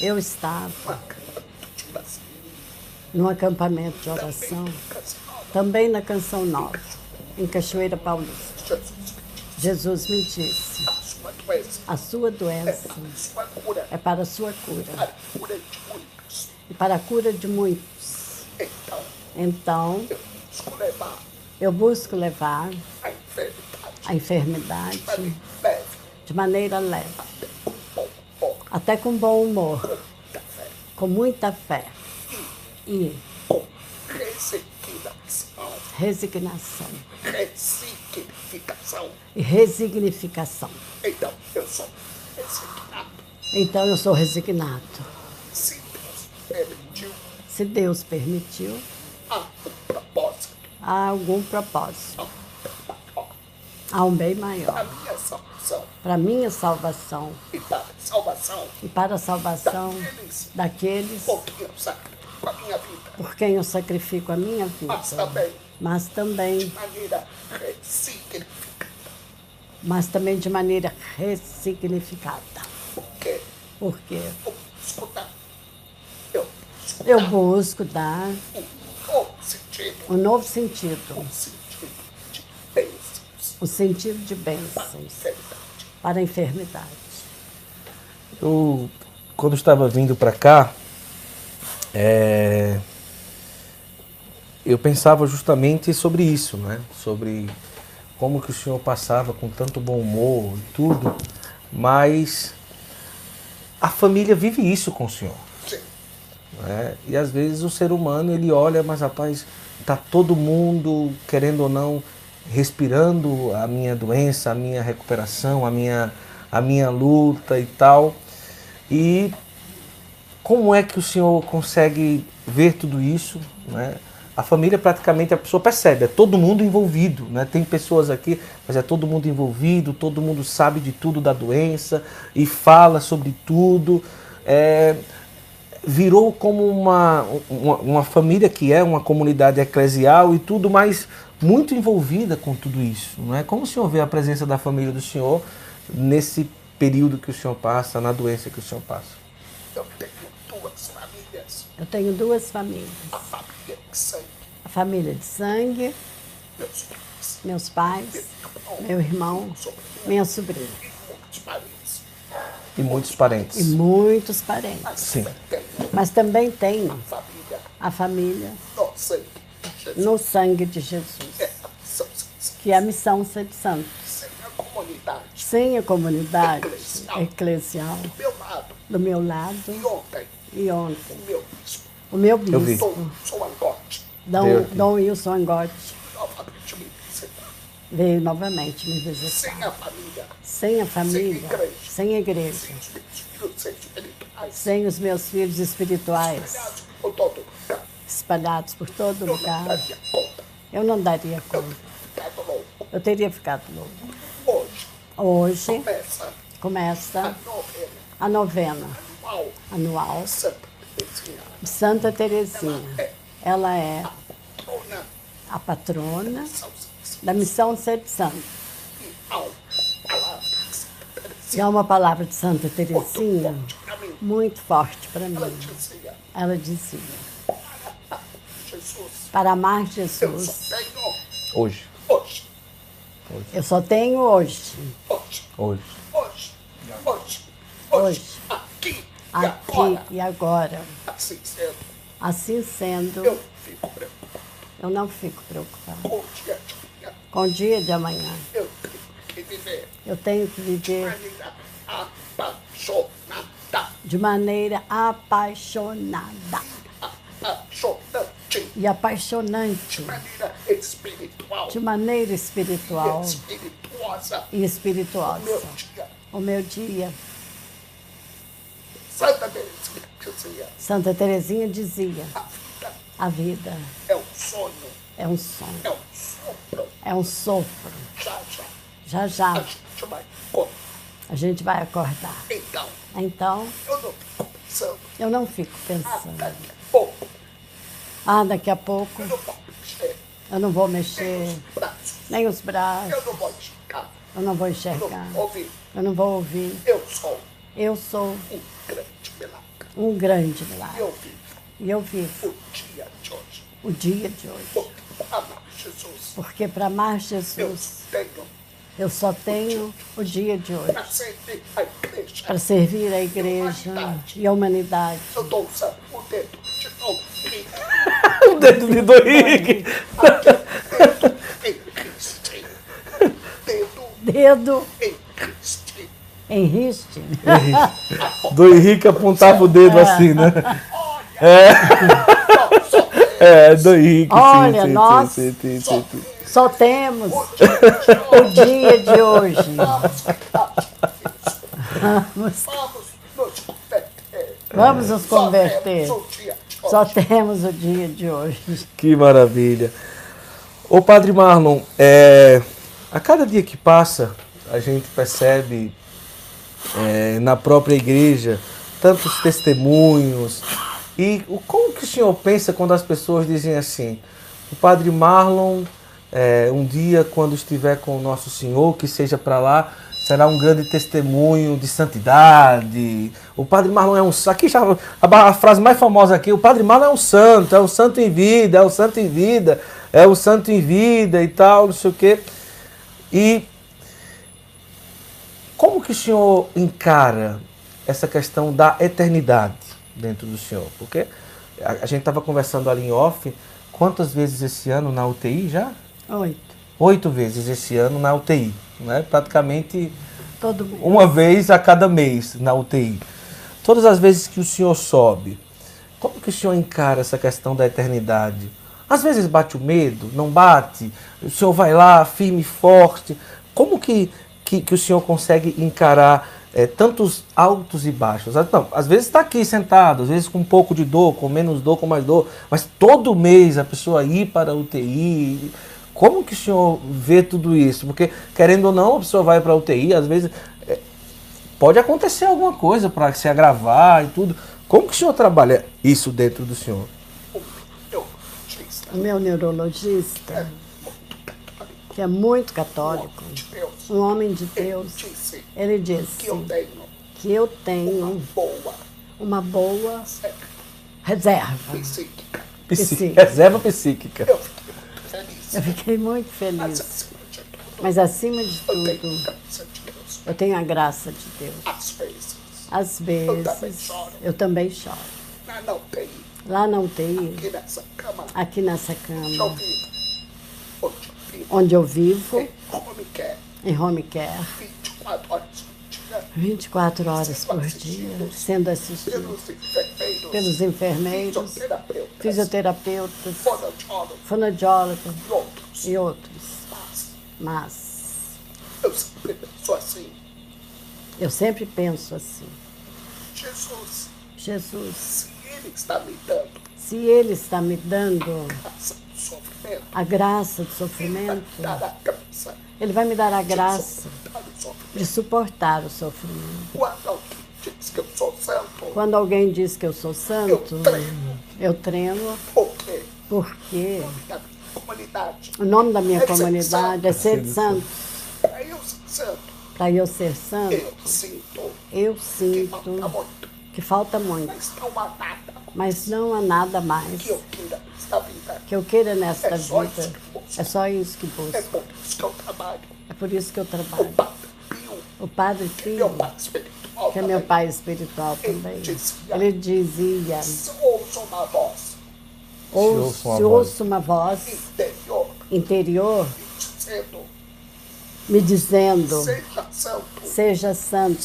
eu estava
numa cama de oração.
Num acampamento de oração, também na Canção Nova, em Cachoeira Paulista.
Jesus me disse. A sua doença é
para a sua cura e para a cura de muitos.
Então eu busco levar a enfermidade
de maneira leve, até com bom humor, com muita fé e
com resignação.
resignação
Resignificação.
resignificação.
Então eu sou resignado.
Então eu sou resignado.
Se Deus permitiu,
Se Deus permitiu,
há um propósito.
há algum propósito,
Há um
bem
maior. A
maior
minha salvação
para minha salvação
e para a salvação
e para a salvação
daqueles
daqueles
sacrifico a minha vida.
por quem eu sacrifico a minha vida,
Mas também
mas também,
de maneira ressignificada.
mas também de maneira ressignificada.
Porque
Porque
eu busco dar, eu busco
eu busco dar
um novo sentido,
um novo sentido,
um sentido de bênçãos
o sentido de
para a
bênçãos
enfermidade.
para a enfermidade.
Eu, quando estava vindo para cá, é, eu pensava justamente sobre isso, né? Sobre como que o senhor passava com tanto bom humor e tudo, mas a família vive isso com o senhor.
Sim,
né? E às vezes o ser humano ele olha, mas rapaz, tá todo mundo querendo ou não respirando a minha doença, a minha recuperação, a minha a minha luta e tal. E como é que o senhor consegue ver tudo isso, né? A família praticamente a pessoa percebe, é todo mundo envolvido, né? Tem pessoas aqui, mas é todo mundo envolvido, todo mundo sabe de tudo da doença e fala sobre tudo. É, virou como uma, uma, uma família que é uma comunidade eclesial e tudo, mas muito envolvida com tudo isso. É? Como o senhor vê a presença da família do senhor nesse período que o senhor passa, na doença que o senhor passa?
eu tenho duas famílias.
Eu tenho duas famílias.
A família de sangue,
A família de sangue,
meus pais,
meus pais, meu irmão, minha sobrinha
e muitos parentes.
E muitos
e
parentes.
muitos parentes.
Mas
Sim.
Mas também tenho
família
a família
no sangue de Jesus.
no sangue de Jesus,
É
que é a missão ser santo.
sem a comunidade.
Sem a comunidade
Eclesial.
eclesial
Do meu lado,
do meu lado
e ontem,
e ontem.
o meu bispo,
O meu
Eu vi.
bispo,
Dom Sou Angote,
Dom. Dom Wilson Angotti,
novamente me visitar.
veio novamente me visitar.
Sem a família,
Sem a família,
igreja.
sem a igreja,
sem os meus filhos espirituais,
sem os meus filhos espirituais
espalhados por todo lugar,
espalhados por todo
eu não
lugar,
daria conta.
eu não daria
Eu
conta.
teria ficado louco.
Eu teria ficado louco.
Hoje,
Hoje
começa
começa
a novena
a novena
anual.
Anual.
Santa Teresinha.
Santa Teresinha. Ela é
Patrona.
a patrona da missão de Ser Santo.
E
é uma palavra de Santa Teresinha muito forte para
ela
mim.
dizia,
Ela dizia: para amar Jesus,
Hoje.
hoje,
eu só tenho hoje,
hoje,
Hoje.
hoje, hoje,
Hoje.
aqui e
aqui
agora.
e agora.
Assim sendo,
Assim sendo,
eu fico preocupado
eu não fico preocupada.
com o dia de amanhã.
Com o dia de amanhã,
Eu tenho que viver
eu tenho que
de
viver
maneira apaixonada,
de maneira apaixonada
apaixonante,
e apaixonante,
de maneira espiritual
de maneira
e
espiritual
espirituosa.
e espirituosa.
Meu dia,
O meu dia,
Santa Teresinha dizia,
Santa dizia:
a vida
a vida
é um sonho,
é um sonho,
é um sopro.
é um sopro.
Já, já,
Já
a
já
gente vai com.
a gente vai acordar.
Então,
Então,
eu não fico pensando,
eu não fico
ah,
pensando,
daqui a pouco,
ah, daqui a pouco.
Eu não vou mexer.
Eu não vou
nem
mexer.
os braços,
nem os braços,
eu não vou esticar,
eu não vou
eu
enxergar,
não vou ouvir.
eu não vou ouvir.
Eu sou
Eu sou
grande milagre.
um grande milagre.
Eu vivo
E eu vivo
o dia de hoje.
o dia de hoje.
Porque amar Jesus,
Porque para amar
eu
Jesus,
tenho
eu só tenho o dia de hoje.
para servir a igreja.
Para servir a igreja e a humanidade.
Eu estou usando o dedo de novo
O dedo de do Henrique.
em Cristo. Dedo
Dedo
em Cristo.
Em riste.
Do Henrique apontava o dedo assim, né? É, do Henrique.
Olha,
sim,
nós-
sim, sim.
Só temos o dia de hoje. Vamos,
Vamos nos converter.
vamos nos
Só
converter.
temos o dia de hoje.
Só temos o dia de hoje.
Que maravilha. Ô Padre Marlon, é, a cada dia que passa, a gente percebe é, na própria igreja tantos testemunhos. E o- como que o senhor pensa quando as pessoas dizem assim, o Padre Marlon, é, um dia quando estiver com o Nosso Senhor, que seja para lá, será um grande testemunho de santidade. O Padre Marlon é um. Aqui já a, a frase mais famosa aqui, o Padre Marlon é um santo, é um santo em vida, é um santo em vida, é um santo em vida e tal, não sei o quê. E como que o senhor encara essa questão da eternidade dentro do senhor? Porque a, a gente estava conversando ali em off, quantas vezes esse ano na UTI já?
Oito.
Oito vezes esse ano na UTI, né? praticamente
Todo mundo.
uma vez a cada mês na UTI. Todas as vezes que o senhor sobe, como que o senhor encara essa questão da eternidade? Às vezes bate o medo, não bate, o senhor vai lá firme e forte. Como que, que, que o senhor consegue encarar eh, tantos altos e baixos? Não, às vezes está aqui sentado, às vezes com um pouco de dor, com menos dor, com mais dor, mas todo mês a pessoa ir para a UTI. Como que o senhor vê tudo isso? Porque, querendo ou não, a pessoa vai para a UTI, às vezes eh, pode acontecer alguma coisa para se agravar e tudo. Como que o senhor trabalha isso dentro do senhor?
O meu neurologista, que é muito católico,
de Deus,
um homem de
ele
Deus,
disse
ele
que eu
disse
tenho
que eu
uma
tenho
boa
uma boa reserva.
psíquica.
Psíquica.
Reserva psíquica.
Eu fiquei muito feliz.
Eu fiquei muito
Mas
feliz.
acima de tudo,
Mas acima de
eu tenho
tudo,
graça de Deus.
eu tenho a graça de Deus.
Às vezes,
Às vezes, eu também choro.
na não tem
Lá na UTI,
aqui nessa cama,
aqui nessa
eu
cama.
Onde eu vivo. Em home care,
em home care,
24 horas por dia.
24 horas por dia, sendo assistido
Pelos enfermeiros,
pelos enfermeiros,
fisioterapeutas,
fisioterapeutas,
fonoaudiólogos. e outros.
e outros.
Mas.
Mas.
Eu sempre penso assim,
eu sempre penso assim:
Jesus,
Jesus,
se Ele está me dando.
Se Ele está me dando
sofrimento,
a graça do sofrimento, Ele vai me dar a graça de suportar o sofrimento.
Quando alguém diz que eu sou santo,
Quando alguém diz que eu sou santo,
eu tremo. Porque minha comunidade,
o nome da minha
É
comunidade é ser santo.
para eu ser santo,
Para eu ser santo,
eu sinto
eu
que falta muito.
que falta muito,
Mas não há nada
mas não há nada mais
que eu queira nesta vida. É só isso
vida.
que busco.
É só isso que
É
busco.
por isso que eu trabalho.
É por isso que eu
O
trabalho.
Padre Pio,
O Padre
meu
Pio,
pai espiritual,
que é meu pai espiritual também, ele dizia:
ouço uma voz
ouço, se
voz.
ouço uma voz
interior
interior
dizendo,
me dizendo:
seja santo
seja santo,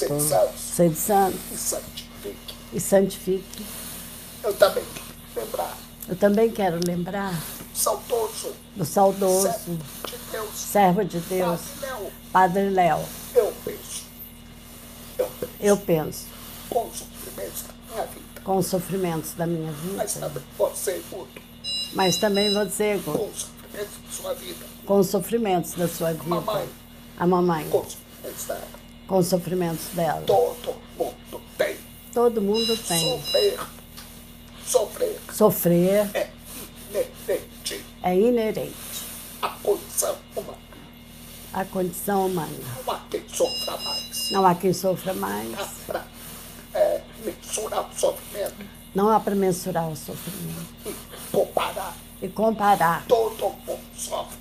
seja santo
e santifique.
e santifique.
Eu também quero lembrar,
Eu também quero lembrar
saudoso,
do saudoso
servo de Deus,
servo de Deus,
Padre Léo,
Padre Léo.
eu penso, eu penso.
Eu penso.
Com os sofrimentos da minha vida,
com os sofrimentos da minha
mas
vida,
também você, Guto,
mas também você
com
com,
os sofrimentos da sua vida,
com os sofrimentos da sua vida.
mamãe,
A mamãe.
Com os sofrimentos dela.
com os sofrimentos dela.
Todo mundo tem.
Todo mundo tem.
Sofrer, sofrer
Sofrer
é inerente
é inerente
à condição humana.
à condição humana.
Não há quem sofra mais.
Não há quem sofra mais,
Dá para é, mensurar o sofrimento
não há para mensurar o sofrimento
e comparar.
e comparar.
Todo mundo sofre.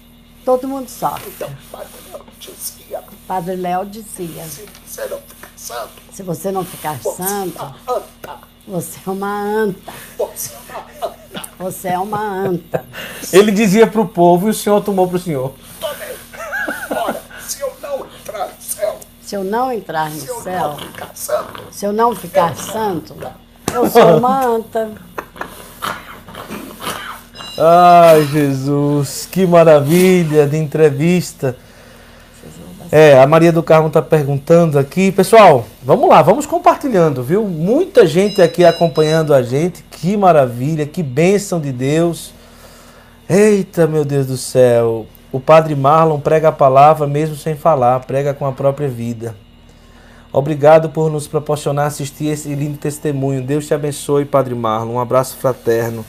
Todo mundo sofre.
Então, Padre Léo dizia,
Padre Léo dizia:
se você não ficar santo,
se você não ficar santo,
anta.
Você é uma anta.
Você é uma anta.
Ele dizia para o povo e o senhor tomou para o senhor.
Ora, se eu não entrar no céu,
Se eu não entrar no
se eu
céu,
não ficar santo,
se eu não ficar santo, eu sou uma anta.
Ai, Jesus, que maravilha de entrevista. É, a Maria do Carmo está perguntando aqui. Pessoal, vamos lá, vamos compartilhando, viu? Muita gente aqui acompanhando a gente. Que maravilha, que bênção de Deus. Eita, meu Deus do céu. O Padre Marlon prega a palavra mesmo sem falar, prega com a própria vida. Obrigado por nos proporcionar assistir esse lindo testemunho. Deus te abençoe, Padre Marlon. Um abraço fraterno.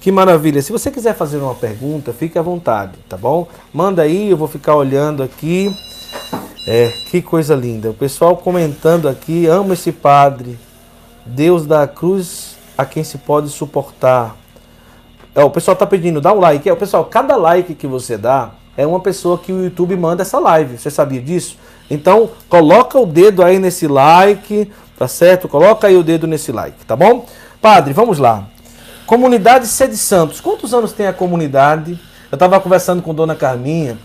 Que maravilha. Se você quiser fazer uma pergunta, fique à vontade, tá bom? Manda aí, eu vou ficar olhando aqui. É, que coisa linda. O pessoal comentando aqui, amo esse padre. Deus da cruz a quem se pode suportar. É, o pessoal tá pedindo, dá um like. É, o pessoal, cada like que você dá é uma pessoa que o YouTube manda essa live. Você sabia disso? Então, coloca o dedo aí nesse like, tá certo? Coloca aí o dedo nesse like, tá bom? Padre, vamos lá. Comunidade Sede Santos. Quantos anos tem a comunidade? Eu estava conversando com Dona Carminha,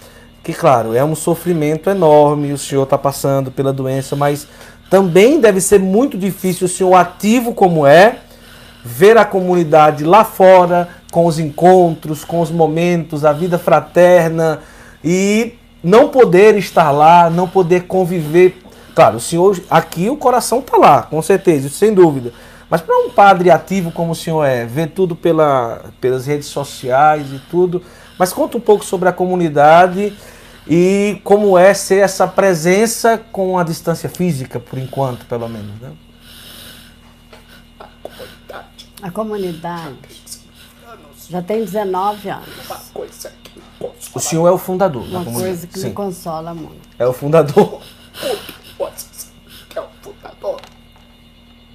que claro, é um sofrimento enorme, o senhor está passando pela doença, mas também deve ser muito difícil o senhor ativo como é, ver a comunidade lá fora, com os encontros, com os momentos, a vida fraterna e não poder estar lá, não poder conviver. Claro, o senhor aqui o coração está lá, com certeza, sem dúvida. Mas para um padre ativo como o senhor é, ver tudo pela, pelas redes sociais e tudo, mas conta um pouco sobre a comunidade e como é ser essa presença com a distância física, por enquanto, pelo menos. Né?
a comunidade,
A comunidade
anos,
já tem 19 anos.
uma coisa que
O
consola
senhor é o fundador da
Uma
comunidade.
coisa que
Sim,
me consola muito.
é o fundador.
coisas que é o fundador,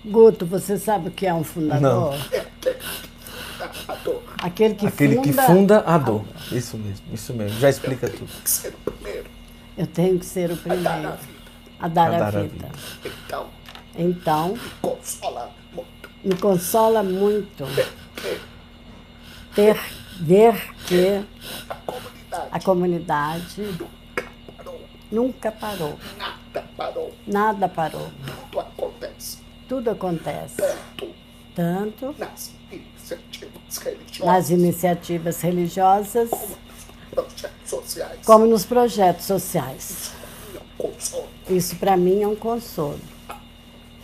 Guto, você sabe o que é um fundador?
é aquele fundador,
Aquele que
Aquele
funda.
que funda a dor. Isso mesmo, isso mesmo. Já explica tudo.
tem que ser o primeiro
Eu tenho que ser o
a dar
primeiro
a vida.
a dar
A
a
dar a
vida.
Então,
Então,
consola muito.
me consola muito
Ver que
ter ver que
a comunidade
a comunidade
nunca parou,
nunca parou.
nada parou,
Nada parou.
tudo acontece
Tudo acontece.
tanto
Tanto
nas iniciativas religiosas
nas iniciativas religiosas
como nos projetos sociais.
Isso para mim é um consolo.
A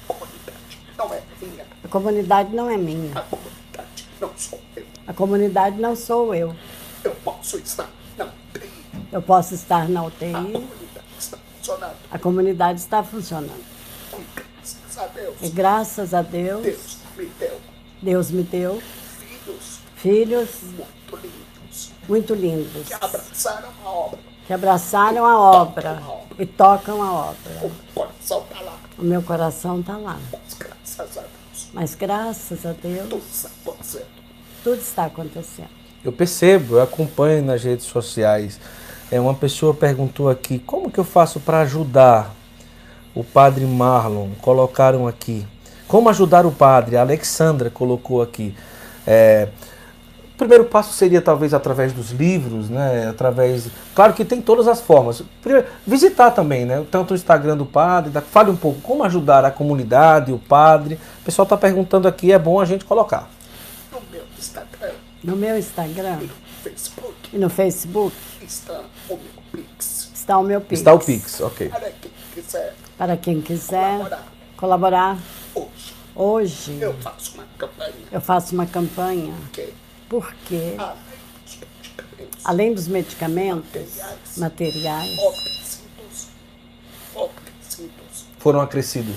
comunidade não é minha,
A comunidade não é minha.
a comunidade não sou eu.
A comunidade não sou eu.
Eu posso estar na UTI,
Eu posso estar na
a
UTI,
comunidade está funcionando.
A comunidade está funcionando.
Graças a Deus.
E graças a Deus,
Deus me deu
Deus me deu
filhos
filhos
muito lindos
muito lindos
que abraçaram a obra.
que abraçaram a obra e tocam a obra. O meu coração está lá.
Mas graças a Deus.
Mas graças a Deus,
Tudo está acontecendo.
tudo está acontecendo.
Eu percebo, eu acompanho nas redes sociais. É, uma pessoa perguntou aqui, como que eu faço para ajudar o padre Marlon? Colocaram aqui. Como ajudar o padre? A Alexandra colocou aqui. É, o primeiro passo seria talvez através dos livros, né? Através. Claro que tem todas as formas. Primeiro, visitar também, né? Tanto o Instagram do padre. da- Fale um pouco como ajudar a comunidade, o padre. O pessoal está perguntando aqui, é bom a gente colocar.
No meu Instagram,
No meu Instagram
Facebook,
e no Facebook
está o meu Pix.
está o meu Pix.
Está o Pix, ok.
Para quem quiser
Para quem quiser
colaborar
colaborar,
hoje, eu faço uma campanha.
eu faço uma campanha.
Que,
porque,
além dos medicamentos,
além dos medicamentos, materiais,
oferecidos,
Foram acrescidos.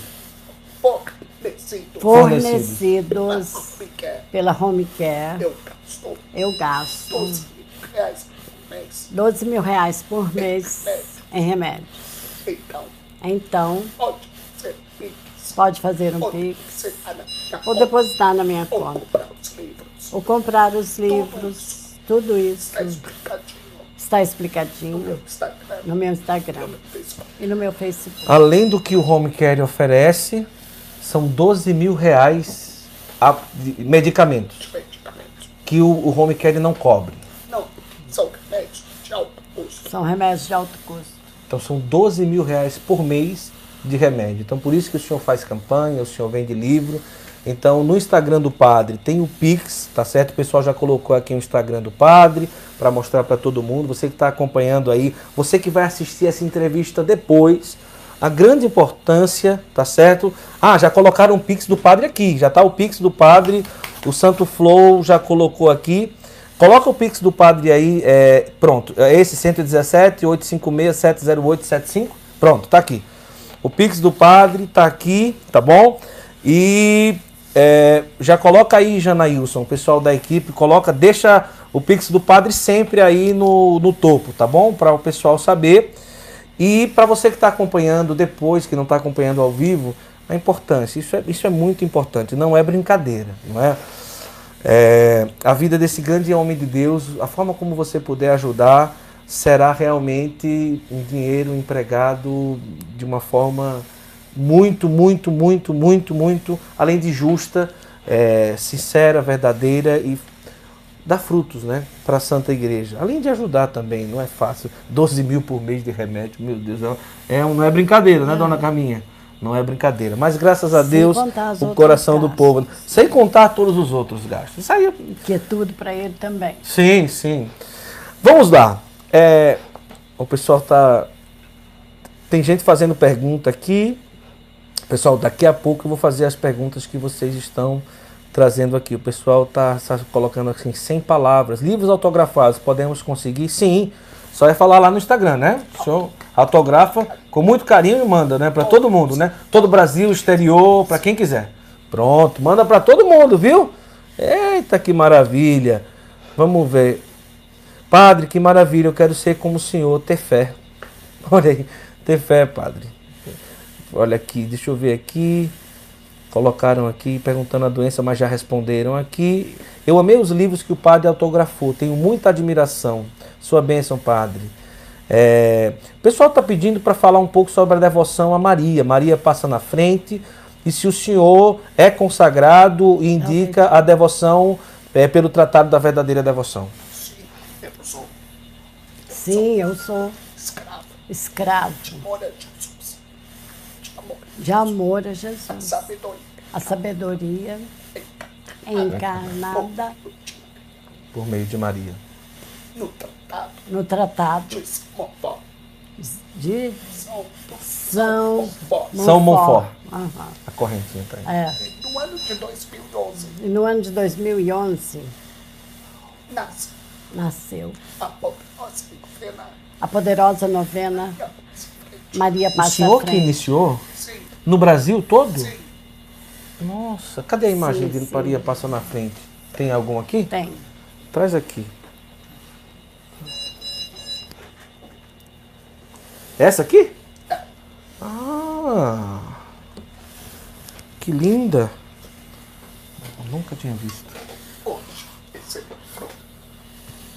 fornecidos
porque
pela Home Care,
eu gasto
eu gasto
12 mil reais por mês.
12 mil reais por mês em remédios.
Então,
Então,
ser Pix,
pode fazer um Pix ou depositar na minha conta. Ou comprar os livros. Tudo isso
Está explicadinho
está
no
explicadinho
meu Instagram,
no meu Instagram
no meu Facebook.
e no meu Facebook.
Além do que o Home Care oferece, são 12 mil reais a- de medicamentos
Os medicamentos
que o, o Home Care não cobre.
não são remédios de alto custo.
São remédios de alto custo.
Então são 12 mil reais por mês de remédio. Então por isso que o senhor faz campanha, o senhor vende livro. Então no Instagram do padre tem o Pix, tá certo? O pessoal já colocou aqui o Instagram do padre para mostrar para todo mundo. Você que está acompanhando aí, você que vai assistir essa entrevista depois, a grande importância, tá certo? Ah, já colocaram o Pix do padre aqui, já tá o Pix do padre, o Santo Flow já colocou aqui. Coloca o Pix do padre aí, é, pronto. É esse 117 856 70875. Pronto, tá aqui. O Pix do padre tá aqui, tá bom? E é, já coloca aí, Janailson, o pessoal da equipe, coloca, deixa o Pix do padre sempre aí no, no topo, tá bom? Para o pessoal saber. E para você que está acompanhando depois, que não está acompanhando ao vivo, a importância. Isso é, isso é muito importante, não é brincadeira, não é? É, a vida desse grande homem de Deus, a forma como você puder ajudar, será realmente um dinheiro empregado de uma forma muito, muito, muito, muito, muito, além de justa, é, sincera, verdadeira e dá frutos, né, para a Santa Igreja. Além de ajudar também, não é fácil. 12 mil por mês de remédio, meu Deus, é, um- não é brincadeira, né, dona Carminha? Não é brincadeira. Mas graças a
Sem
Deus, o coração do
gastos.
povo, sem contar todos os outros gastos. Isso aí, é-
Que é tudo para ele também.
sim, sim. Vamos lá. É, o pessoal tá. Tem gente fazendo pergunta aqui. Pessoal, daqui a pouco eu vou fazer as perguntas que vocês estão trazendo aqui. O pessoal está colocando assim, 100 palavras. Livros autografados, podemos conseguir? Sim. Só é falar lá no Instagram, né? O senhor autografa com muito carinho e manda, né? Para todo mundo, né? Todo Brasil, exterior, para quem quiser. Pronto, manda para todo mundo, viu? Eita, que maravilha. Vamos ver. Padre, que maravilha, eu quero ser como o senhor, ter fé. Olha aí, ter fé, padre. Olha aqui, deixa eu ver aqui. Colocaram aqui, perguntando a doença, mas já responderam aqui. Eu amei os livros que o padre autografou, tenho muita admiração. Sua bênção, padre. É, o pessoal está pedindo para falar um pouco sobre a devoção a Maria. Maria passa na frente. E se o senhor é consagrado e indica a devoção é, pelo Tratado da Verdadeira Devoção.
Sim, eu sou escravo.
escravo
Amor a Jesus. De amor.
de amor a Jesus.
Sabedoria.
A sabedoria encarnada
Por meio de Maria.
No tratado
no tratado
de Simofó.
de
São
São
Monfort.
São Monfort.
Aham,
A correntinha tá aí.
É.
No ano de 2011,
E no ano de 2011
nasce
nasceu
a poderosa novena
a poderosa novena Maria
O
passa
senhor
à
que iniciou?
Sim,
No Brasil todo?
sim.
Nossa, cadê a imagem
Sim,
de
sim.
Maria passa na frente? Tem algum aqui?
Tem.
Traz aqui. Essa aqui? Ah! Que linda! Eu nunca tinha visto.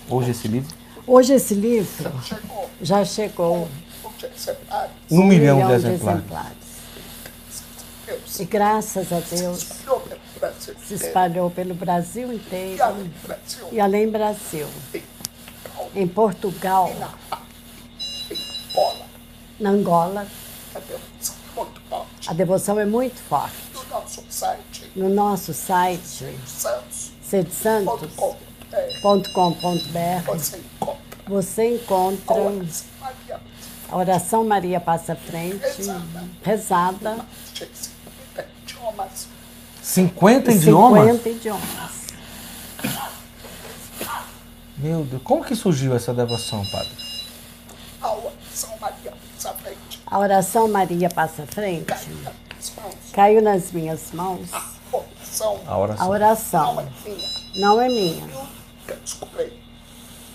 Hoje, esse livro
Hoje esse livro?
Chegou.
já chegou
exemplares.
Um,
a
milhão,
milhão
de exemplares.
Deus.
E graças a Deus
Espalhou pelo Brasil
se
inteiro.
espalhou pelo Brasil
E
inteiro
além do Brasil,
e além Brasil. Em Portugal,
em
na Angola,
A
devoção é muito forte.
No nosso site,
No nosso site,
oração Maria
a oração Maria Passa Frente, rezada,
de 50 idiomas.
50 idiomas?
50 idiomas.
Meu Deus, como que surgiu essa devoção, padre?
A oração Maria passa frente.
A oração Maria Passa Frente
Cai nas minhas
caiu nas minhas
mãos. A oração
A oração.
não é minha.
não é minha.
Eu nunca descobri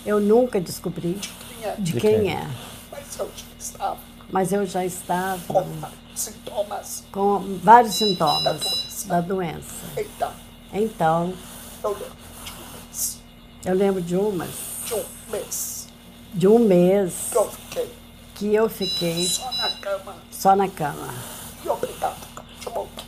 Eu nunca descobri
quem é.
de
De
quem é,
Mas eu já estava
mas eu já estava
com sintomas.
com vários sintomas da doença.
Então,
Então,
eu lembro de um mês.
eu lembro de umas,
De um mês
de um mês
que eu fiquei
que eu fiquei
só na cama
só na cama.
e obrigado notebook.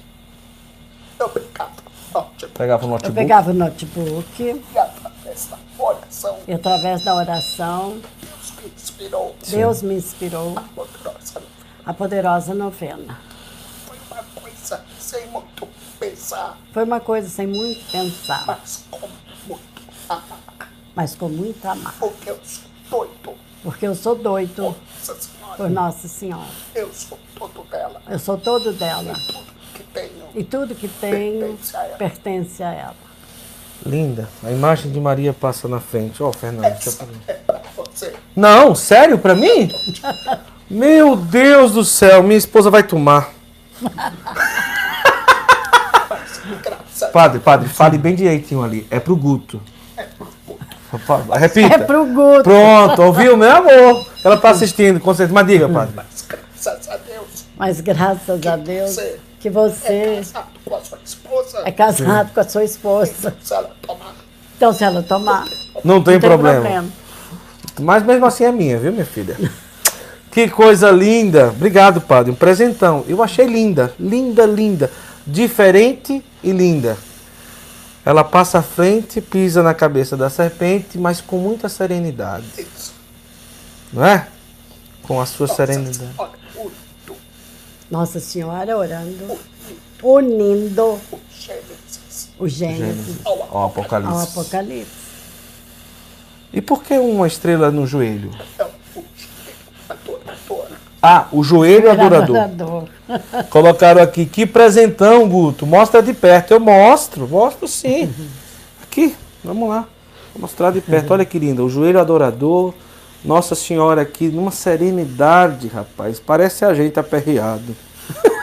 Obrigado com o notebook.
Pegava o
Eu
notebook.
pegava o notebook
E através da oração,
e através da oração,
Deus me inspirou
Deus me inspirou
a poderosa.
a poderosa novena.
Foi uma coisa sem muito pensar,
Foi uma coisa sem muito pensar,
mas com muito amar.
mas com muito amar.
Porque eu sou doido.
Porque eu sou doido
Nossa
por
Senhora,
Nossa Senhora.
eu sou todo dela.
Eu sou todo dela.
Tudo que tenho
E tudo que tenho
Pertence a ela.
pertence a ela.
Linda. A imagem de Maria passa na frente. Ó, Fernando. deixa eu
essa
fazer.
é pra você.
Não, sério, pra mim? Meu Deus do céu, minha esposa vai tomar. Padre, padre, fale bem direitinho ali. É pro Guto. Fa- Repita.
É pro Guto.
Pronto, ouviu, meu amor? Ela tá assistindo, com certeza. Mas diga, padre.
Deus, graças a Deus.
Mas graças a Deus
você
que
É
você
casado com a sua esposa.
É casado com a sua esposa.
Se ela tomar,
Então, se ela tomar,
Não tem,
não tem
problema.
problema.
Mas mesmo assim é minha, viu, minha filha? Que coisa linda. Obrigado, padre. Um presentão. Eu achei linda. Linda, linda. Diferente e linda. Ela passa à frente, pisa na cabeça da serpente, mas com muita serenidade.
isso.
Não é? Com a sua serenidade.
Olha, muito
Nossa Senhora orando, unindo
o Gênesis
ao
Apocalipse.
Apocalipse.
E por que uma estrela no joelho?
é.
Ah, o joelho adorador.
Adorador.
Colocaram aqui, que presentão, Guto. Mostra de perto. Eu mostro, mostro sim. Aqui, vamos lá. Vou mostrar de perto. Olha que linda. O joelho adorador. Nossa Senhora aqui, numa serenidade, rapaz. Parece a gente aperreado.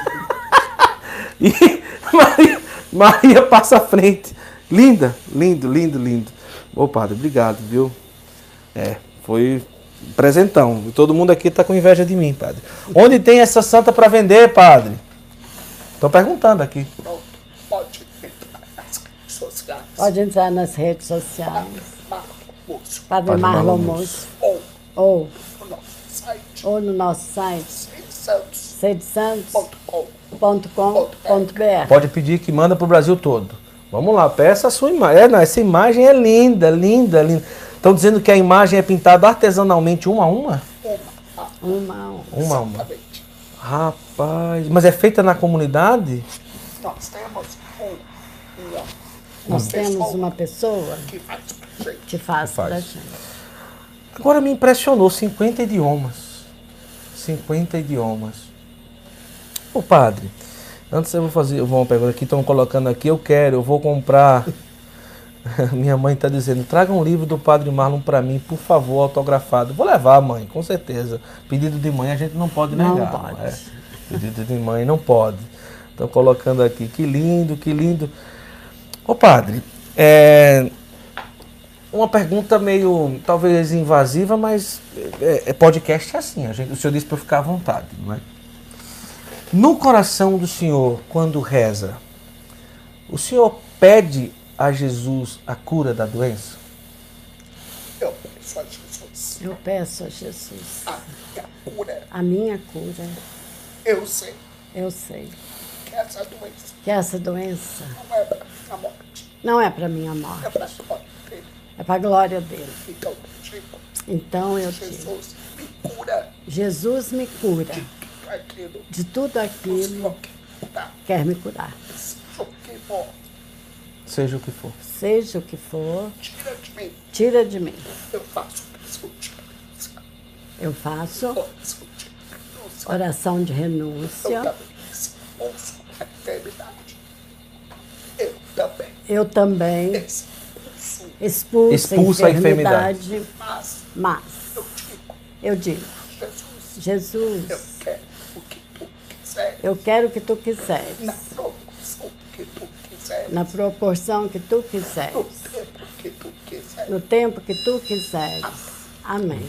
e Maria, Maria passa à frente. Linda, lindo, lindo, lindo. Ô padre, obrigado, viu? É, foi um presentão. Todo mundo aqui tá com inveja de mim, padre. Onde tem essa santa para vender, padre? Tô perguntando aqui.
Pronto, pode entrar nas redes sociais.
Pode entrar nas redes sociais. Padre
Padre
Marlon Moço.
Ou
Ou,
no nosso site,
ou no nosso site,
santos.com.
cedsantos.com.br.
Pode pedir que manda pro Brasil todo. Vamos lá, peça a sua imagem. É, não, essa imagem é linda, linda, linda. Estão dizendo que a imagem é pintada artesanalmente uma a uma?
Uma a uma.
Uma a uma. Rapaz, mas é feita na comunidade?
Nós temos um, uma,
Nós temos
pessoa
uma pessoa
que faz pra gente.
que faz,
faz.
pra gente.
Agora me impressionou, 50 idiomas. 50 idiomas. Ô padre, antes eu vou fazer, eu vou uma pergunta aqui, estão colocando aqui, eu quero, eu vou comprar Minha mãe está dizendo: traga um livro do Padre Marlon para mim, por favor, autografado. Vou levar, mãe, com certeza. Pedido de mãe a gente não pode
Não
negar.
pode.
não é? Pedido de mãe não pode. Estão colocando aqui: que lindo, que lindo. Ô, padre, é. Uma pergunta meio, talvez invasiva, mas é, é podcast é assim. A gente, o senhor disse para eu ficar à vontade, não é? No coração do senhor, quando reza, o senhor pede a Jesus a cura da doença?
Eu peço a Jesus
Eu peço a Jesus
a minha cura.
a minha cura.
Eu sei
Eu sei
que essa doença
que essa doença
não é para a morte,
não é para minha
é
morte,
para a glória dele.
é para a glória dele.
Então, digo,
Então eu digo,
Jesus me cura
Jesus me cura
de tudo aquilo quer
me curar.
Seja o que for,
Seja o que for.
Seja o que for,
tira de mim.
tira de mim.
Eu faço oração de renúncia.
Eu faço
Oração de renúncia. Eu também expulso a enfermidade. Eu também
Eu também
expulso.
expulso,
Expulsa
a
a enfermidade.
enfermidade,
Mas
mas
eu digo,
eu digo,
Jesus,
Jesus,
eu quero o que tu quiser.
eu quero o que tu quiseres,
Na proporção que tu quiser.
na proporção que tu
No
quiseres,
tempo que tu quiser.
no tempo que tu quiseres. Amém.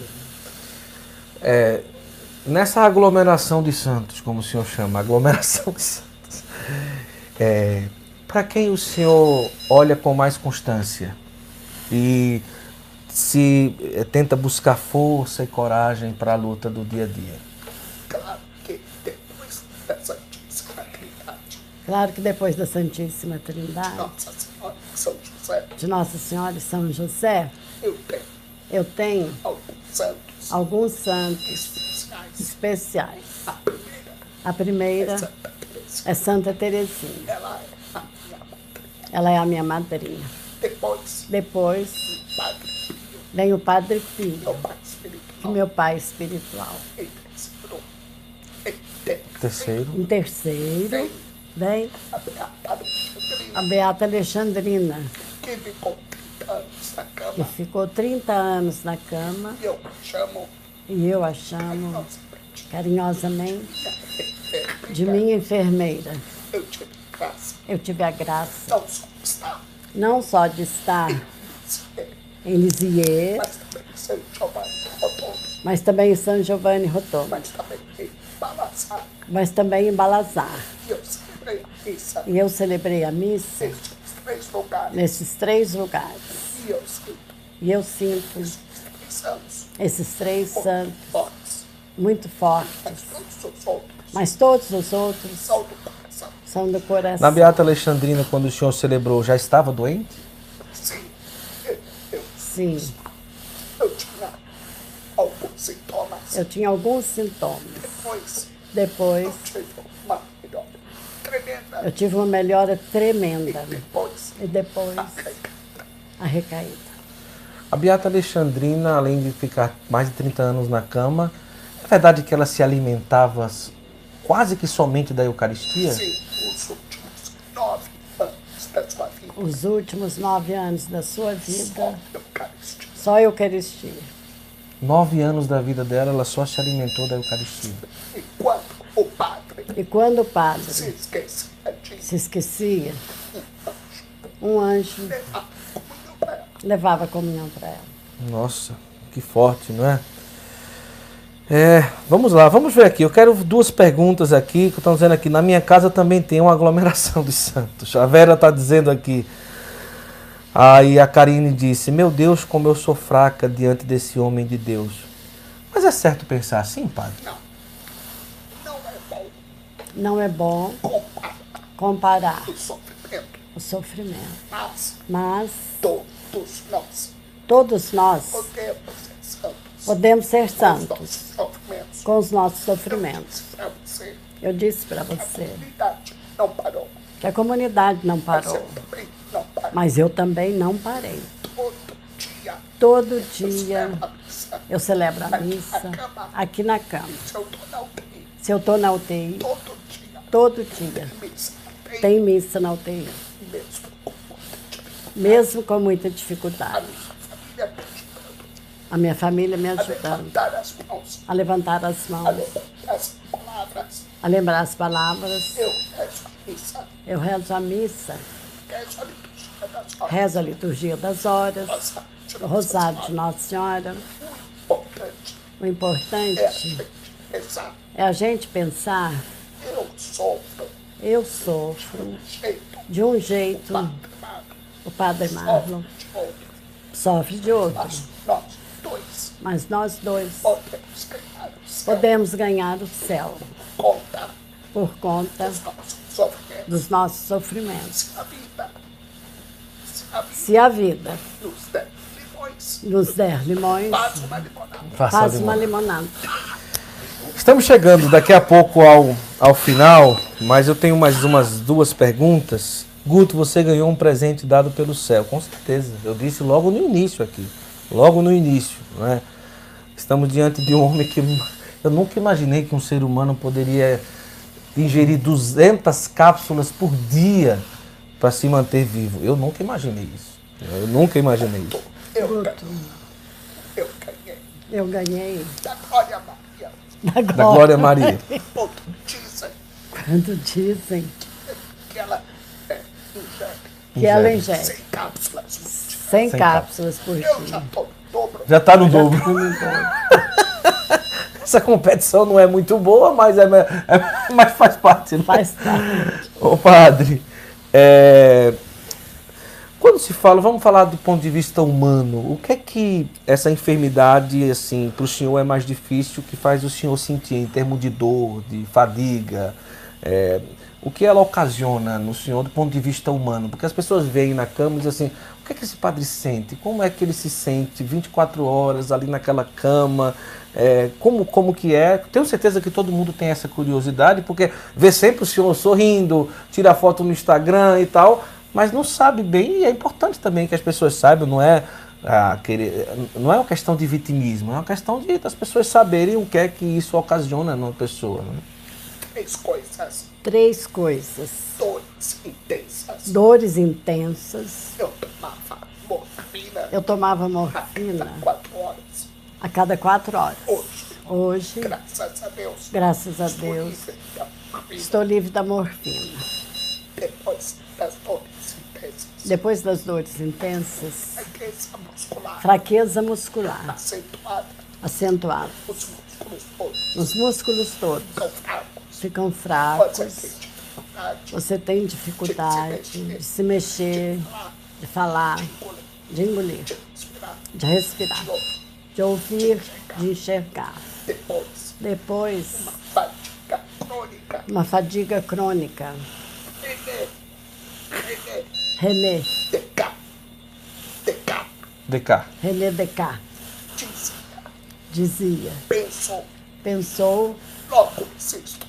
É, nessa aglomeração de santos, como o senhor chama, aglomeração de santos, é, para quem o senhor olha com mais constância e se é, tenta buscar força e coragem para a luta do dia a dia?
Claro que depois da Santíssima Trindade,
Claro que depois da Santíssima Trindade,
Nossa Senhora de São José,
de Nossa Senhora e São José,
eu tenho
eu tenho
alguns santos
alguns santos
especiais.
especiais.
A primeira
A primeira
é Santa
é Santa Teresinha.
Ela é a minha madrinha.
Ela é a minha madrinha.
Depois,
Depois
o Padre Pio,
vem o Padre Pio,
meu pai
é
espiritual.
meu pai espiritual.
Em terceiro, em terceiro,
Terceiro.
Em terceiro, vem.
A Beata Alexandrina,
a Beata Alexandrina,
que ficou 30 anos na
que
cama.
ficou 30 anos na cama.
E eu chamo.
E eu a chamo
carinhosamente.
de minha enfermeira.
Eu tive graça,
Eu tive a graça.
Não só estar,
não só de estar. Em Lisieux,
mas também ser Giovanni Rotondo,
mas também em São Giovanni Rotondo,
mas também em Balassar.
mas também em Balazar.
E eu a missa
E eu celebrei a missa
nesses três lugares.
nesses três lugares.
E eu sinto
E eu sinto
esses três anos
esses três santos
fortes,
muito fortes,
mas todos os outros
mas todos os outros
são do coração.
são do coração.
Na Beata Alexandrina, quando o senhor celebrou, já estava doente?
Sim, eu, eu,
Sim,
eu tinha alguns sintomas.
eu tinha alguns sintomas.
Depois
Depois
eu tive.
Eu tive uma melhora tremenda.
Depois
E depois
a recaída.
a recaída.
A Beata Alexandrina, além de ficar mais de 30 anos na cama, é verdade que ela se alimentava quase que somente da Eucaristia?
Sim, os últimos nove anos da sua vida.
Os últimos nove anos da sua vida,
Só Eucaristia.
só Eucaristia.
Nove anos da vida dela, ela só se alimentou da Eucaristia.
E quando o padre
E quando o padre
se
se esquecia, um anjo levava a comunhão para ela.
Nossa, que forte, não é? É, vamos lá, vamos ver aqui. Eu quero duas perguntas aqui que estão dizendo aqui. Na minha casa também tem uma aglomeração de santos. A Vera está dizendo aqui. Aí a Karine disse: Meu Deus, como eu sou fraca diante desse homem de Deus. Mas é certo pensar assim, padre?
não. Não é bom comparar o sofrimento,
o sofrimento,
mas
mas
todos nós
todos nós
podemos ser santos.
podemos ser
com os
santos.
nossos sofrimentos.
com os nossos
Eu
sofrimentos.
disse para você,
Eu disse para você.
parou,
que a comunidade não parou, mas eu também não parei.
Todo dia eu celebro a missa.
aqui na cama.
Se eu estou na UTI, todo dia
todo dia
missa tem
tem missa na UTI.
mesmo com muita dificuldade.
mesmo com muita dificuldade.
A minha família me
A me
a
ajudando
levantar as mãos,
a levantar as
a
mãos,
lembrar as palavras.
a lembrar as palavras.
Eu rezo a missa,
Eu rezo a missa,
rezo a liturgia das horas.
rezo a liturgia das horas, o rosário de Nossa Senhora.
O importante
O
é a
importante
gente rezar.
é a gente pensar,
Eu sofro.
Eu sofro.
Jeito.
De um jeito, o Padre Marlon.
De
sofre de outro,
Mas nós dois.
Mas nós dois
podemos ganhar o céu.
podemos ganhar o céu.
Conta.
Por conta
os nossos sofrimentos.
dos nossos sofrimentos.
Se a vida, se a vida.
Se a vida.
Nos der limões,
nos der limões,
faz uma limonada.
Faz uma limonada.
Estamos chegando daqui a pouco ao, ao final, mas eu tenho mais umas duas perguntas. Guto, você ganhou um presente dado pelo céu, com certeza. Eu disse logo no início aqui, logo no início, não é? Estamos diante de um homem que eu nunca imaginei que um ser humano poderia ingerir 200 cápsulas por dia para se manter vivo. Eu nunca imaginei isso. Eu nunca imaginei isso.
Eu eu ganhei
eu ganhei
da Glória Maria.
da
Glória Maria.
Quando dizem
Quando dizem
que ela é ingere
que ela
Ingere.
sem cápsulas por dia.
100
Sem
cápsulas por
Eu já
dia.
estou no dobro.
Já está no dobro. Essa competição não é muito boa, mas, é, é- mas faz parte. Né?
Faz parte.
Ô padre, é, quando se fala, vamos falar do ponto de vista humano, o que é que essa enfermidade, assim, para o senhor é mais difícil, que faz o senhor sentir em termos de dor, de fadiga? é, o que ela ocasiona no senhor do ponto de vista humano? Porque as pessoas veem na cama e dizem assim, o que é que esse padre sente? Como é que ele se sente 24 horas ali naquela cama? É, como, como que é? Tenho certeza que todo mundo tem essa curiosidade, porque vê sempre o senhor sorrindo, tira foto no Instagram e tal, mas não sabe bem, e é importante também que as pessoas saibam, não é, ah, querer, não é uma questão de vitimismo, é uma questão de das pessoas saberem o que é que isso ocasiona numa pessoa. Né?
Três coisas,
Três coisas:
dores intensas.
dores intensas.
Eu tomava morfina
Eu tomava
a cada
morfina
quatro horas.
a cada quatro horas.
Hoje,
Hoje,
graças a Deus,
graças a
estou
Deus,
livre da morfina.
estou livre da morfina.
Depois das dores
Depois das dores intensas,
fraqueza muscular
fraqueza muscular
acentuada,
acentuada.
os músculos todos
Os músculos todos
ficam
ficam
fracos. Você
fracos.
tem dificuldade
Você tem dificuldade de se mexer, de falar, de engolir,
de respirar.
de respirar, de ouvir, de enxergar.
Depois,
Depois,
fadiga crônica.
uma fadiga crônica. René,
DK, DK,
DK.
René Descartes
dizia,
dizia,
pensou,
pensou,
logo existo.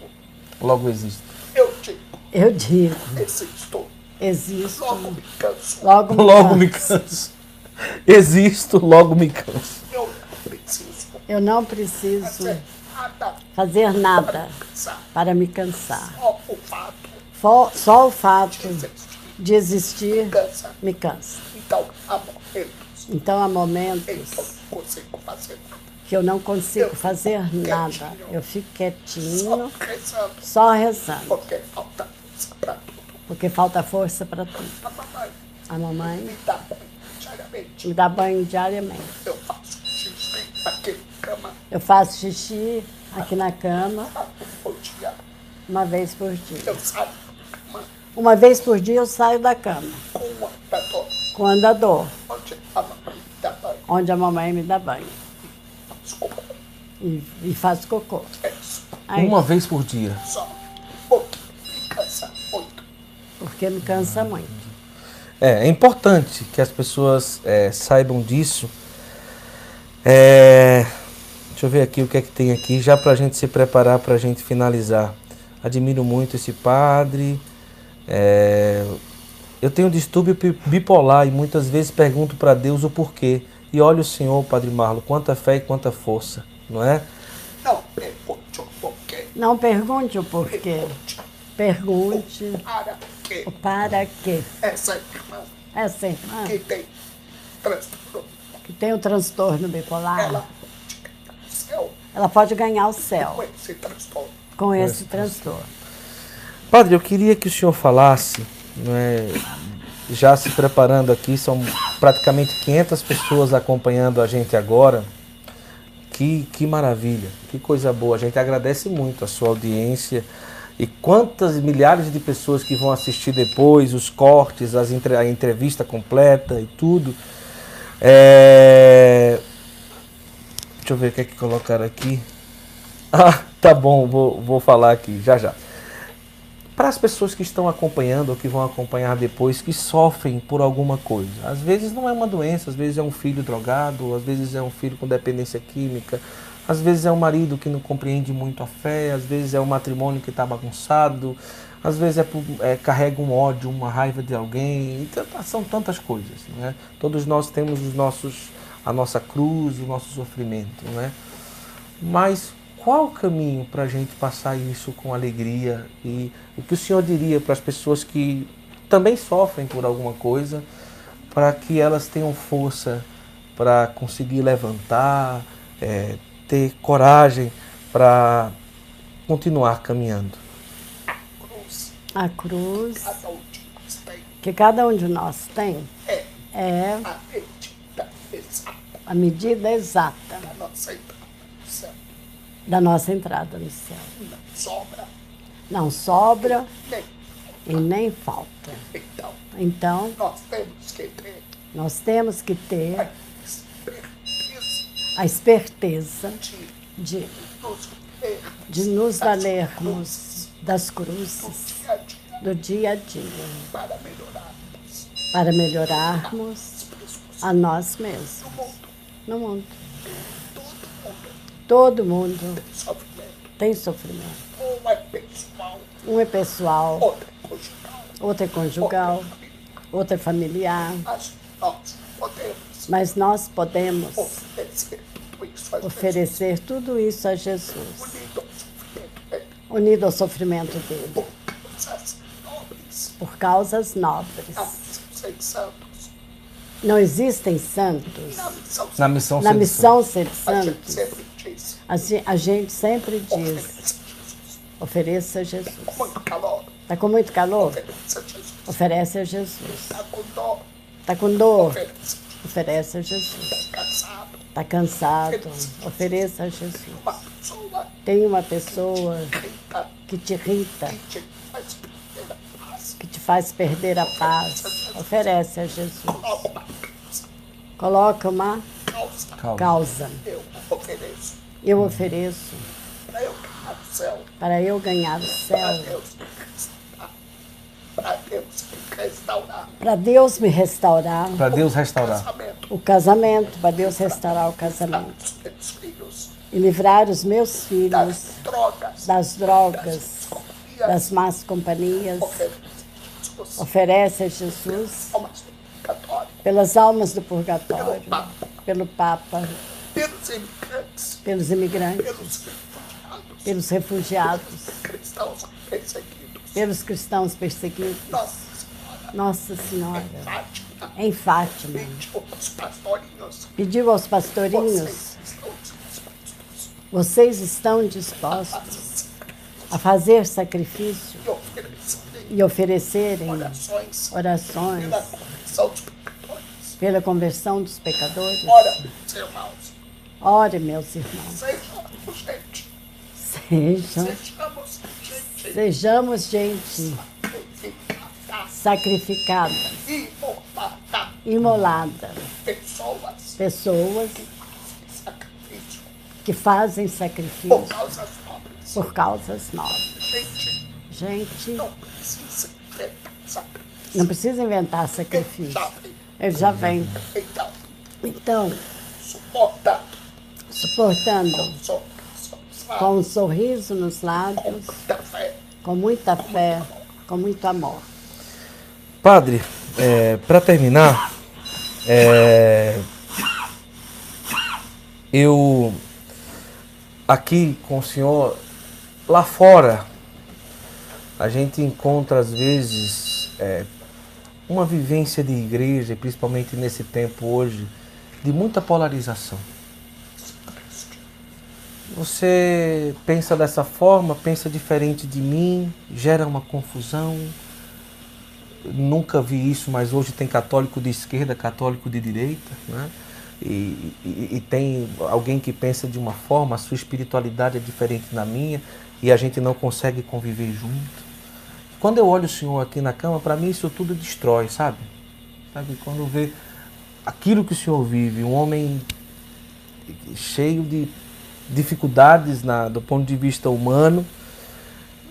Logo existe.
Eu digo,
eu digo,
existo.
existo,
Logo me canso.
logo me
Logo me
canso.
canso. Existo, logo me canso.
Eu não preciso
Eu não preciso
fazer nada
fazer nada
pensar.
para me cansar.
Só o fato
Fo- Só o fato
de existir
existir
cansa.
me cansa.
Então, há momentos
Então há
que eu
momentos
não consigo fazer nada.
que eu não consigo fazer nada. Eu fico
Só
quietinho,
rezando,
só rezando,
porque falta força para tudo.
porque falta força para tudo.
A mamãe
A mamãe
me dá banho diariamente.
me dá banho diariamente.
Eu faço xixi aqui na cama,
Eu faço xixi aqui na cama uma vez por dia.
Eu saio
Uma vez por dia eu saio da cama
com o andador,
com o andador,
onde a mamãe me dá banho.
onde a mamãe me dá banho
Desculpa,
e, e faço cocô.
é isso.
Aí,
Uma vez por dia.
Só porque me cansa muito.
porque me cansa muito.
É, é importante que as pessoas é, saibam disso. É, deixa eu ver aqui o que é que tem aqui, já para a gente se preparar, para a gente finalizar. Admiro muito esse padre. É, eu tenho distúrbio bi- bipolar e muitas vezes pergunto para Deus o porquê. E olha o Senhor, Padre Marlo, quanta fé e quanta força, não é?
Não pergunte o porquê.
Não pergunte o porquê.
Pergunte para que
o para quê.
essa irmã
Essa irmã
que tem transtorno,
que tem o transtorno bipolar,
ela no céu
ela pode ganhar o céu
com esse transtorno.
com esse transtorno.
Padre, eu queria que o senhor falasse, né, já se preparando aqui, são praticamente 500 pessoas acompanhando a gente agora. Que, que maravilha, que coisa boa. A gente agradece muito a sua audiência e quantas milhares de pessoas que vão assistir depois, os cortes, as entre, a entrevista completa e tudo. É... Deixa eu ver o que é que colocaram aqui. Ah, tá bom, vou, vou falar aqui, já já. Para as pessoas que estão acompanhando ou que vão acompanhar depois, que sofrem por alguma coisa. Às vezes não é uma doença, às vezes é um filho drogado, às vezes é um filho com dependência química, às vezes é um marido que não compreende muito a fé, às vezes é um matrimônio que está bagunçado, às vezes é, é, carrega um ódio, uma raiva de alguém. São tantas coisas. Né? Todos nós temos os nossos, a nossa cruz, o nosso sofrimento. Né? Mas qual o caminho para a gente passar isso com alegria? E o que o senhor diria para as pessoas que também sofrem por alguma coisa, para que elas tenham força para conseguir levantar, é, ter coragem para continuar caminhando?
Cruz,
A cruz.
Cada um de nós tem
que cada um de nós tem
é.
é
a medida exata
a medida exata
da nossa entrada no céu.
Da nossa entrada no céu.
Não sobra
Não sobra
nem.
e nem falta.
Então,
Então,
nós temos que ter
nós temos que ter
a esperteza
a esperteza
de
de, de nos valermos das cruzes do dia a dia
para melhorarmos
para melhorarmos a nós mesmos
do mundo.
no mundo.
Todo mundo tem sofrimento.
tem sofrimento.
Um é pessoal,
Um é pessoal,
outro é conjugal,
outro é conjugal, outro é familiar.
mas nós podemos
Mas nós podemos
oferecer tudo isso a
oferecer tudo isso a Jesus,
Jesus, unido ao sofrimento dele, por causas nobres,
por causas nobres. Não existem santos.
na missão
Na missão
Na
ser
missão ser
a gente
santos,
diz,
a ge- a gente sempre diz:
ofereça a Jesus,
Jesus.
com muito calor,
Está com muito calor?
ofereça a Jesus,
Oferece a Jesus.
está com dor,
Está com dor?
ofereça,
Oferece a Jesus.
está cansado,
Está cansado? Ofereça a Jesus. Tem uma pessoa que te irrita, que te faz perder a paz. Oferece a Jesus. Coloca uma
causa. eu ofereço
Eu ofereço.
Para eu ganhar o céu,
para eu ganhar o
para
céu,
Deus restaurar, para Deus restaurar.
Para Deus me restaurar.
Para Deus restaurar.
casamento.
O casamento, para Deus restaurar o casamento. E livrar os meus filhos
das drogas,
das drogas,
companhias,
das más companhias. Oferece a Jesus pelas almas do purgatório, pelo Papa,
pelos imigrantes,
pelos imigrantes,
pelos refugiados,
pelos refugiados,
cristãos perseguidos,
pelos cristãos perseguidos.
Nossa Senhora,
Nossa Senhora,
Fátima,
em Fátima,
pediu aos pastorinhos,
pediu aos pastorinhos:
vocês estão dispostos
a fazer sacrifício
e oferecerem orações
orações
pela conversão dos pecadores.
pela conversão dos pecadores?
Ora, meus irmãos,
Ore, meus irmãos,
sejamos gente,
sejam,
sejamos gente.
Sejamos gente.
Sacrificada, imolada,
imolada,
pessoas.
Pessoas. Que fazem
por
sacrifício.
Causas nobres.
por causas nobres.
Gente,
Gente,
não precisa ter sacrifício.
não precisa inventar sacrifício. Ele já vem.
Então,
Então,
suporta
suportando com um sorriso nos lábios, com muita fé, com muito amor.
Padre, para terminar, é, eu aqui com o senhor, lá fora, a gente encontra às vezes é, uma vivência de igreja, principalmente nesse tempo hoje, de muita polarização. Você pensa dessa forma, pensa diferente de mim, gera uma confusão. Nunca vi isso, mas hoje tem católico de esquerda, católico de direita, né? E, e, e tem alguém que pensa de uma forma, a sua espiritualidade é diferente da minha e a gente não consegue conviver junto. Quando eu olho o Senhor aqui na cama, para mim isso tudo destrói, sabe? Sabe? Quando vê aquilo que o Senhor vive, um homem cheio de dificuldades na, do ponto de vista humano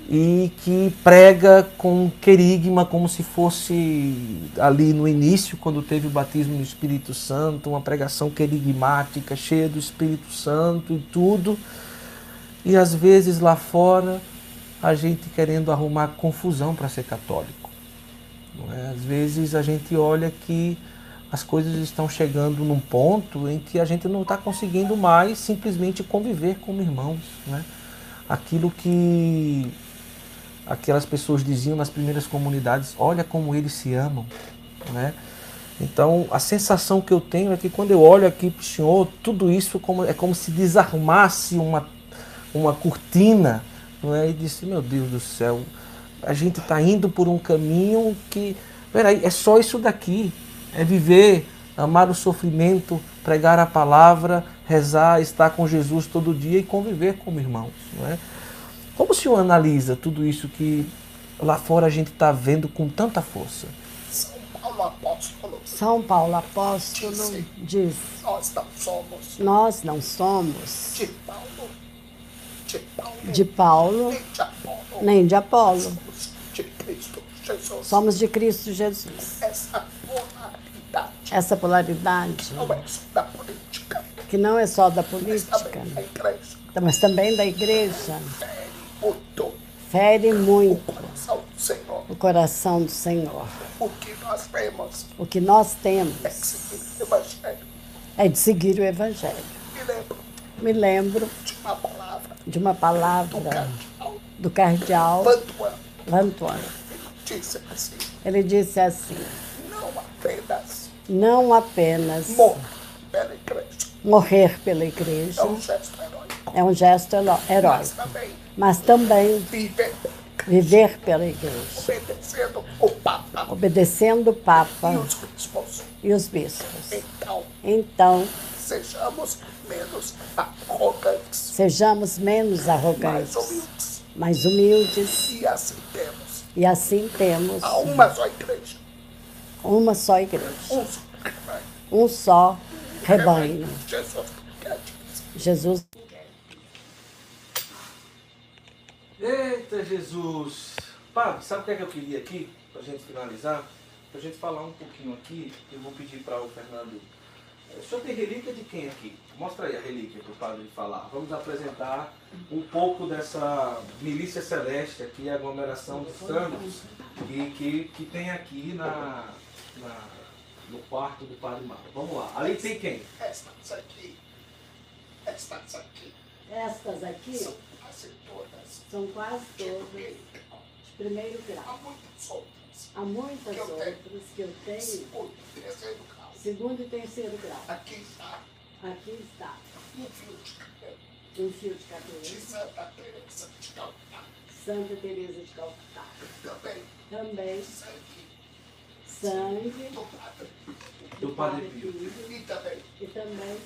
e que prega com querigma como se fosse ali no início, quando teve o batismo no Espírito Santo, uma pregação querigmática, cheia do Espírito Santo e tudo. E às vezes lá fora a gente querendo arrumar confusão para ser católico. É? Às vezes a gente olha que as coisas estão chegando num ponto em que a gente não está conseguindo mais simplesmente conviver como irmãos. Né? Aquilo que aquelas pessoas diziam nas primeiras comunidades, olha como eles se amam. Né? Então, a sensação que eu tenho é que quando eu olho aqui para o Senhor, tudo isso como, é como se desarmasse uma, uma cortina não é? e disse, meu Deus do céu, a gente está indo por um caminho que, peraí, é só isso daqui é viver, amar o sofrimento, pregar a palavra, rezar, estar com Jesus todo dia e conviver como irmãos. Não é? Como o senhor analisa tudo isso que lá fora a gente está vendo com tanta força?
São Paulo Apóstolo.
São Paulo Apóstolo
Disse.
diz:
Nós não somos
Nós não somos
de Paulo, de Paulo,
de Paulo
nem de Apolo,
nem de Apolo,
somos de Cristo Jesus.
somos de Cristo Jesus.
Essa
Essa polaridade,
não é só da política,
que não é só da
mas
política,
também da igreja.
mas também da igreja,
Fere muito
fere
o
muito
coração do Senhor.
o coração do Senhor.
O que nós vemos
O que nós temos
é seguir o Evangelho.
é de seguir o Evangelho.
Me lembro
Me lembro
de uma palavra
de uma
do
palavra
cardeal
do cardeal
Bantuan.
Lantuan.
Disse assim,
Ele disse assim:
não apenas
não apenas
morrer pela igreja,
morrer pela igreja
é um gesto heróico,
é um gesto heróico,
também
mas também
viver.
viver pela igreja,
obedecendo o Papa.
Obedecendo o Papa
e os bispos.
e os bispos.
Então,
Então,
sejamos menos arrogantes,
sejamos menos
mais
arrogantes,
humildes.
mais humildes,
E assim temos.
E assim temos.
A uma só igreja,
uma só igreja,
um só rebanho. Jesus
Eita Jesus! Padre, sabe o que, é que eu queria aqui, para a gente finalizar? Para a gente falar um pouquinho aqui, eu vou pedir para o Fernando. eh, O senhor tem relíquia de quem aqui? Mostra aí a relíquia para o padre falar. Vamos apresentar um pouco dessa milícia celeste aqui, a aglomeração de santos, que, que, que tem aqui na, na- no quarto do Padre Mauro. Vamos lá. Ali tem quem?
Estas aqui, estas aqui,
Estas aqui
são quase todas
são quase
de
todas
primeiro grau.
de primeiro
Há
grau.
muitas outras,
Há muitas
tenho.
outras que eu tenho
segundo e terceiro grau.
segundo e terceiro grau.
Aqui está
Aqui está
um fio de cabelo
um fio de
de
cabelo,
Santa Teresa de Calcutá.
Santa Teresa de Calcutá.
Também
Também
sangue
sangue
do Padre
Pio.
E também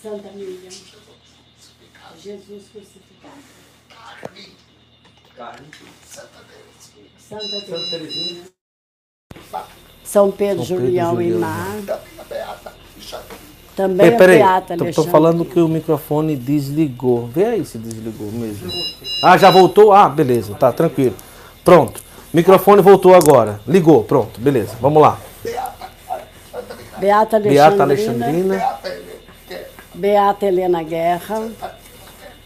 Santa Miriam Jesus crucificado. Carne. Santa.
Teresinha.
São Pedro,
São Pedro,
Julião e
Julião.
Mar.
Também a Beata e Xavier.
Também a
Peraí,
Beata
tô, tô
Alexandre.
falando que o microfone desligou. Vê aí se desligou mesmo. Ah, já voltou? Ah, beleza, tá tranquilo. Pronto. Microfone voltou agora. Ligou, pronto, beleza. Vamos lá.
Beata, Miriam.
Beata Alexandrina,
Alexandrina,
Beata Helena,
Guerra,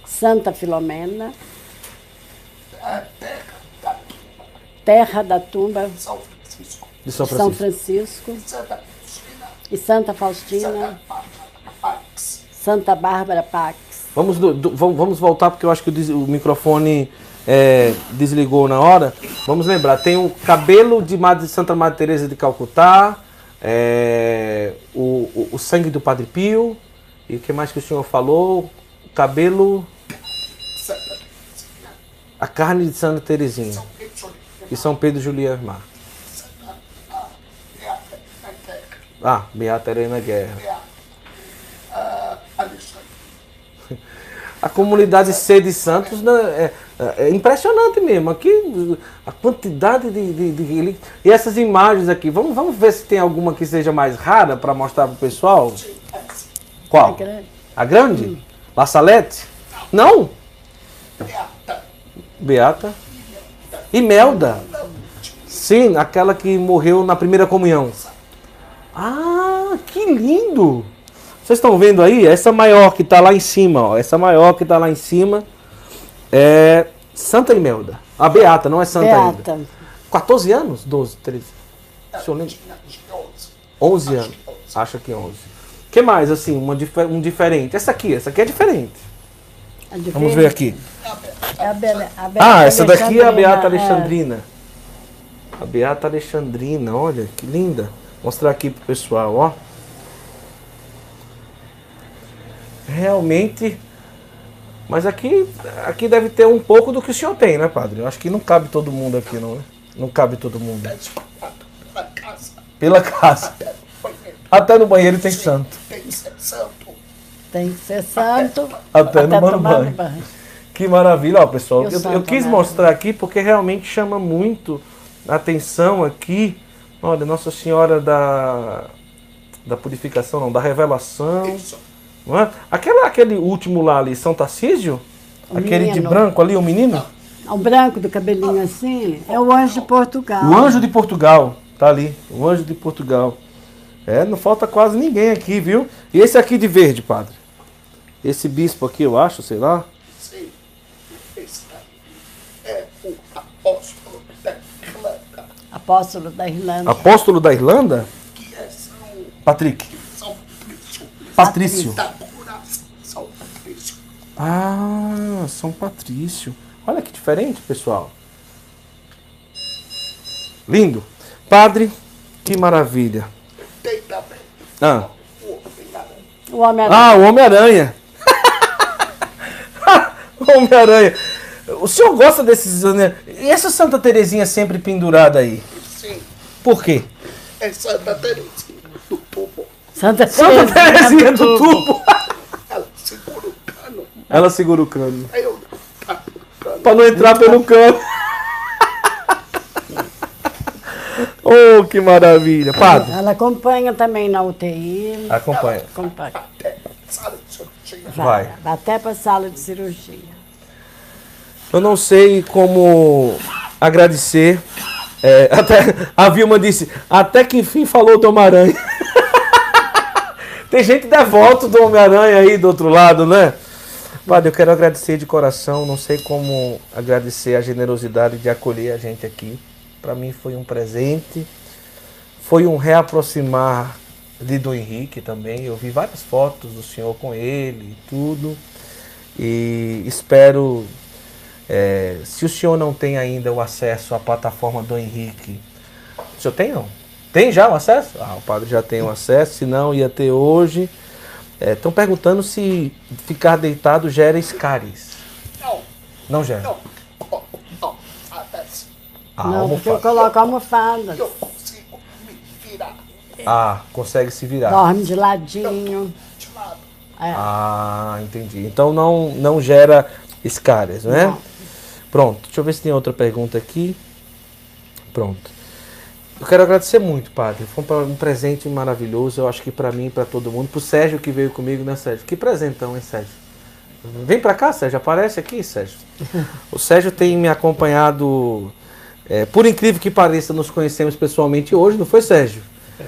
Santa Filomena,
terra da
Tumba,
São Francisco.
de São
São
Francisco.
Francisco
Santa Cristina,
e Santa Faustina,
Santa Bárbara Pax.
Vamos, do- do- vamos voltar porque eu acho que o microfone é, desligou na hora, vamos lembrar, tem o cabelo de Madre Santa Maria Teresa de Calcutá, é, o, o, o sangue do Padre Pio, e o que mais que o senhor falou? O cabelo, a carne de Santa Teresinha e São Pedro Julián Mar. Ah, Beata Helena Guerra. A comunidade C de Santos né, é, é impressionante mesmo. Aqui, a quantidade de, de, de, E essas imagens aqui, vamos, vamos ver se tem alguma que seja mais rara para mostrar para o pessoal? Qual? A grande. A grande? Hum. La Salete? Não? Beata. Beata. Imelda. Sim, aquela que morreu na primeira comunhão. Ah, que lindo! Vocês estão vendo aí? Essa maior que está lá em cima, ó. Essa maior que está lá em cima é Santa Imelda. A Beata, não é Santa Beata. ainda. 14 anos? 12, 13? O senhor lembra? 11 anos. Acho que 11. O que mais, assim, uma, um diferente? Essa aqui, essa aqui é diferente. Vamos ver aqui. É a Be a Be ah, essa daqui é a Beata é. Alexandrina. A Beata Alexandrina, olha que linda. Vou mostrar aqui pro pessoal, ó. Realmente. Mas aqui, aqui deve ter um pouco do que o senhor tem, né, padre? Eu acho que não cabe todo mundo aqui, não, né? Não cabe todo mundo. Pela casa. Pela casa. Até no banheiro tem santo. Tem que ser santo.
Tem que ser santo.
Até, até no banho. banho. Que maravilha, ó, pessoal. Eu, eu, eu quis mostrar aqui porque realmente chama muito a atenção aqui. Olha, Nossa Senhora da, da Purificação, não, da Revelação. Isso. Não é? Aquela, aquele último lá ali, São Tarcísio? O aquele menino. de branco ali, o menino?
O branco do cabelinho assim, é o anjo de Portugal.
O anjo de Portugal, tá ali. O anjo de Portugal. É, não falta quase ninguém aqui, viu? E esse aqui de verde, padre? Esse bispo aqui, eu acho, sei lá.
Apóstolo da Irlanda.
Apóstolo da Irlanda? Que é São... Patrick. São Patrício. São Patrício. Ah, São Patrício. Olha que diferente, pessoal. Lindo. Padre, que maravilha. Tem também. Ah. O Homem-Aranha. Ah, o Homem-Aranha. Homem-Aranha. O senhor gosta desses. E essa Santa Terezinha sempre pendurada aí? Sim. Por quê?
É Santa Terezinha.
Santa, Santa Terezinha do tubo. Ela segura o cano. Ela segura o cano. Aí eu Pra não entrar pelo cano. oh, que maravilha. Padre.
Ela acompanha também na UTI.
Acompanha. acompanha.
Até sala de cirurgia. Vai. Vai. Até para sala de cirurgia.
Eu não sei como agradecer. É, até, a Vilma disse, até que enfim falou do. Tem gente devoto do Homem-Aranha aí do outro lado, né? Padre, eu quero agradecer de coração. Não sei como agradecer a generosidade de acolher a gente aqui. Para mim foi um presente. Foi um reaproximar de do Henrique também. Eu vi várias fotos do senhor com ele e tudo. E espero é, se o senhor não tem ainda o acesso à plataforma do Henrique, o senhor tem não? Tem já o acesso? Ah, o padre já tem o acesso, se não ia ter hoje. Estão é, perguntando se ficar deitado gera escaris. Não. Não gera? Não.
Ah, não, porque eu coloco almofada. Eu
consigo me virar. Ah, consegue se virar.
Dorme de ladinho. De
lado. É. Ah, entendi. Então não, não gera escaras, né? Não. Pronto, deixa eu ver se tem outra pergunta aqui. Pronto. Eu quero agradecer muito, padre. Foi um presente maravilhoso, eu acho que para mim e para todo mundo. Pro Sérgio que veio comigo, né, Sérgio? Que presentão, hein, Sérgio? Vem para cá, Sérgio. Aparece aqui, Sérgio. O Sérgio tem me acompanhado. É, por incrível que pareça, nos conhecemos pessoalmente hoje, não foi, Sérgio?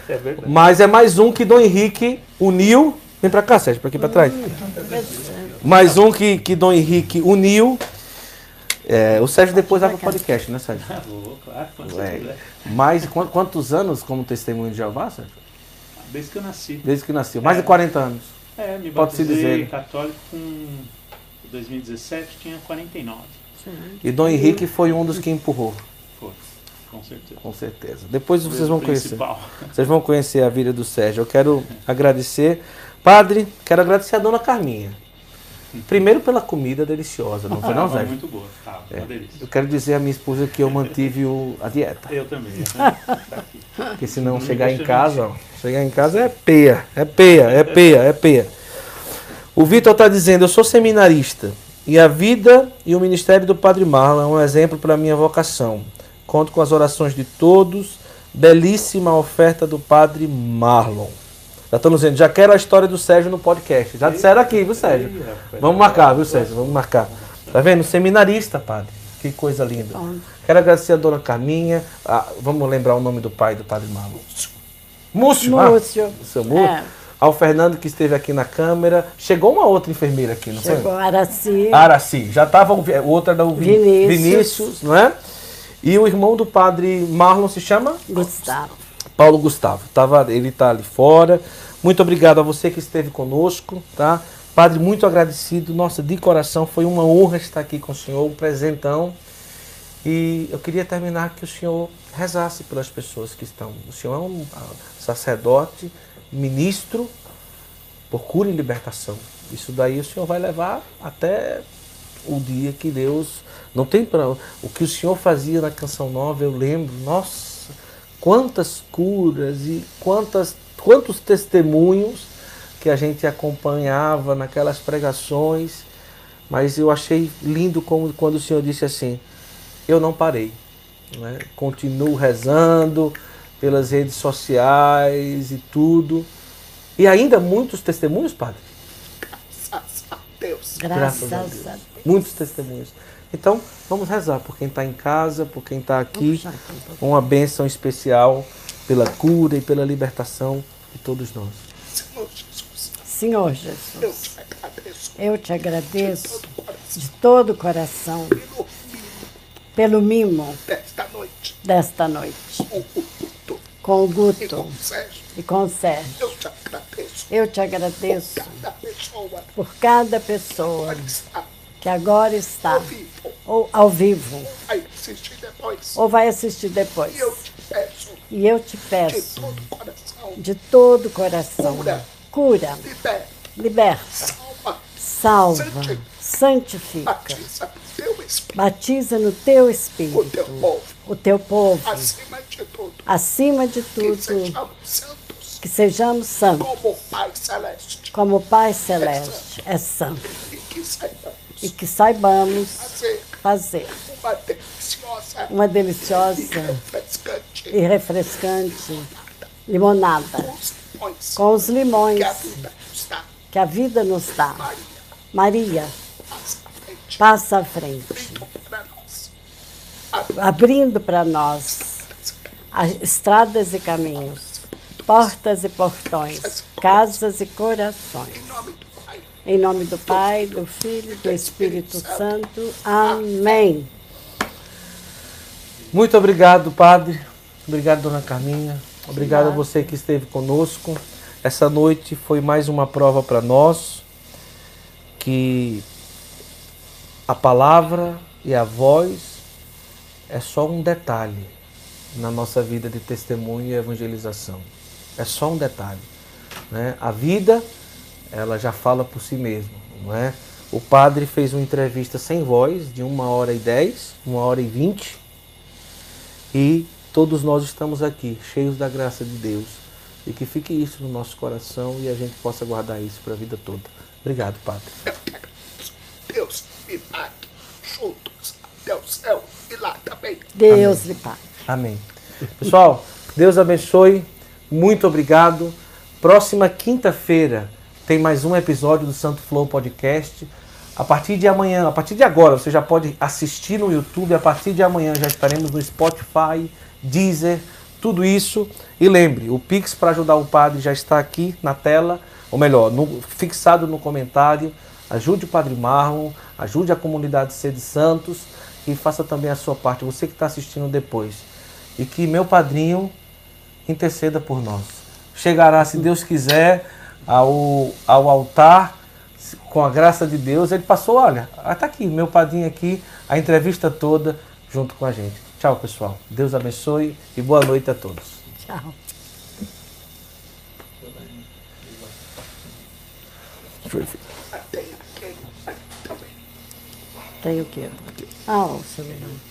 É verdade. Mas é mais um que Dom Henrique uniu. Vem para cá, Sérgio, para aqui para trás. Mais um que, que Dom Henrique uniu é, o Sérgio depois vai para o podcast, né, Sérgio? Vou, claro, quando é. Mais quantos anos como testemunho de Jeová, Sérgio?
Desde que eu nasci.
Desde que nasceu. Mais é. de 40 anos.
É, me Pode se dizer. católico com 2017, tinha 49.
E Dom Henrique foi um dos que empurrou,
Foi, com certeza.
com certeza. Depois
Foi
vocês vão conhecer.
principal.
Vocês vão conhecer a vida do Sérgio. Eu quero agradecer. Padre, quero agradecer a dona Carminha. Primeiro pela comida deliciosa, não foi não,
Tava
Sérgio?
muito boa, tava,
É.
uma delícia.
Eu quero dizer à minha esposa que eu mantive o- a dieta.
Eu também. Daqui.
Porque senão
Não
chegar em casa, ó, chegar em casa é peia, é peia, é peia, é peia. O Vitor está dizendo, eu sou seminarista e a vida e o ministério do Padre Marlon é um exemplo para a minha vocação. Conto com as orações de todos. Belíssima oferta do Padre Marlon. Já estamos dizendo, já quero a história do Sérgio no podcast. Já disseram aqui, viu, Sérgio? Vamos marcar, viu, Sérgio? Vamos marcar. Tá vendo? Seminarista, padre. Que coisa linda. Quero agradecer a dona Carminha. Ah, vamos lembrar o nome do pai do padre Marlon. Múcio. ah,
Múcio.
seu Múcio.
É.
Ao Fernando que esteve aqui na câmera. Chegou uma outra enfermeira aqui, não
Chegou
foi?
Araci.
Araci. Já estava o vi- outra da Vi-
Vinícius.
Vinícius, não é? E o irmão do padre Marlon se chama
Gustavo.
Paulo Gustavo. Tava, ele está ali fora. Muito obrigado a você que esteve conosco, tá? Padre, muito agradecido. Nossa, de coração, foi uma honra estar aqui com o senhor, um presentão. E eu queria terminar que o senhor rezasse pelas pessoas que estão. O senhor é um ah, sacerdote, ministro, por cura e libertação. Isso daí o senhor vai levar até o dia que Deus. Não tem para. O que o senhor fazia na Canção Nova, eu lembro, nossa, quantas curas e quantas, quantos testemunhos que a gente acompanhava naquelas pregações. Mas eu achei lindo como, quando o senhor disse assim: eu não parei. né? Continuo rezando pelas redes sociais e tudo. E ainda muitos testemunhos, padre?
Graças a Deus.
Graças,
Graças a
a
Deus.
Deus.
Muitos testemunhos. Então, vamos rezar por quem está em casa, por quem está aqui.
um pouquinho.
Uma bênção especial pela cura e pela libertação de todos nós.
Senhor Jesus,
Senhor
eu te agradeço
eu te agradeço
do coração
de todo o coração
pelo mimo desta noite.
desta noite
Com o culto
com o Guto
com o Sérgio,
e com o Sérgio.
eu te agradeço.
Eu te agradeço
Cada pessoa
por cada pessoa
que
que agora está
ao vivo,
ou ao vivo.
Vai assistir depois.
ou vai assistir depois.
E eu te peço
E eu te
de
peço
todo o coração,
de todo o coração,
Cura.
cura,
libera,
liberta,
salva,
salva, santifica,
batiza o teu Espírito,
batiza no teu
o
espírito
teu povo,
o teu povo,
acima de tudo,
acima de
que
tudo,
sejamos santos.
Que sejamos santos,
como o Pai Celeste.
Como o Pai Celeste. é santo,
e que saibamos
e que saibamos
fazer. uma deliciosa.
Uma
e
deliciosa
refrescante.
e refrescante limonada.
Com os
limões.
Que a vida nos dá. Maria, passa à frente,
abrindo para nós. As estradas e caminhos, portas e portões, casas e corações. Em nome do Pai, do Filho e do Espírito Santo. Amém.
Muito obrigado, Padre. Obrigado, Dona Carminha. Obrigado a você que esteve conosco. Essa noite foi mais uma prova para nós que a palavra e a voz é só um detalhe na nossa vida de testemunho e evangelização. É só um detalhe. Né? A vida, ela já fala por si mesma. Não é? O padre fez uma entrevista sem voz, de uma hora e dez, uma hora e vinte, e todos nós estamos aqui, cheios da graça de Deus. E que fique isso no nosso coração e a gente possa guardar isso para a vida toda. Obrigado, Padre.
eu te agradeço. Deus me pague juntos até o céu e lá também.
Deus lhe pague.
Amém. Pessoal, Deus abençoe. Muito obrigado. Próxima quinta-feira tem mais um episódio do Santo Flow Podcast. A partir de amanhã, a partir de agora, você já pode assistir no YouTube. A partir de amanhã já estaremos no Spotify, Deezer, tudo isso. E lembre, o Pix para ajudar o padre já está aqui na tela, ou melhor, no- fixado no comentário. Ajude o Padre Marlon, ajude a comunidade Sede Santos e faça também a sua parte, você que está assistindo depois. E que meu padrinho interceda por nós. Chegará, se Deus quiser, ao, ao altar, com a graça de Deus. Ele passou, olha, está aqui, meu padrinho aqui, a entrevista toda junto com a gente. Tchau, pessoal. Deus abençoe e boa noite a todos.
Tchau. Tem o quê? Ah, o celular.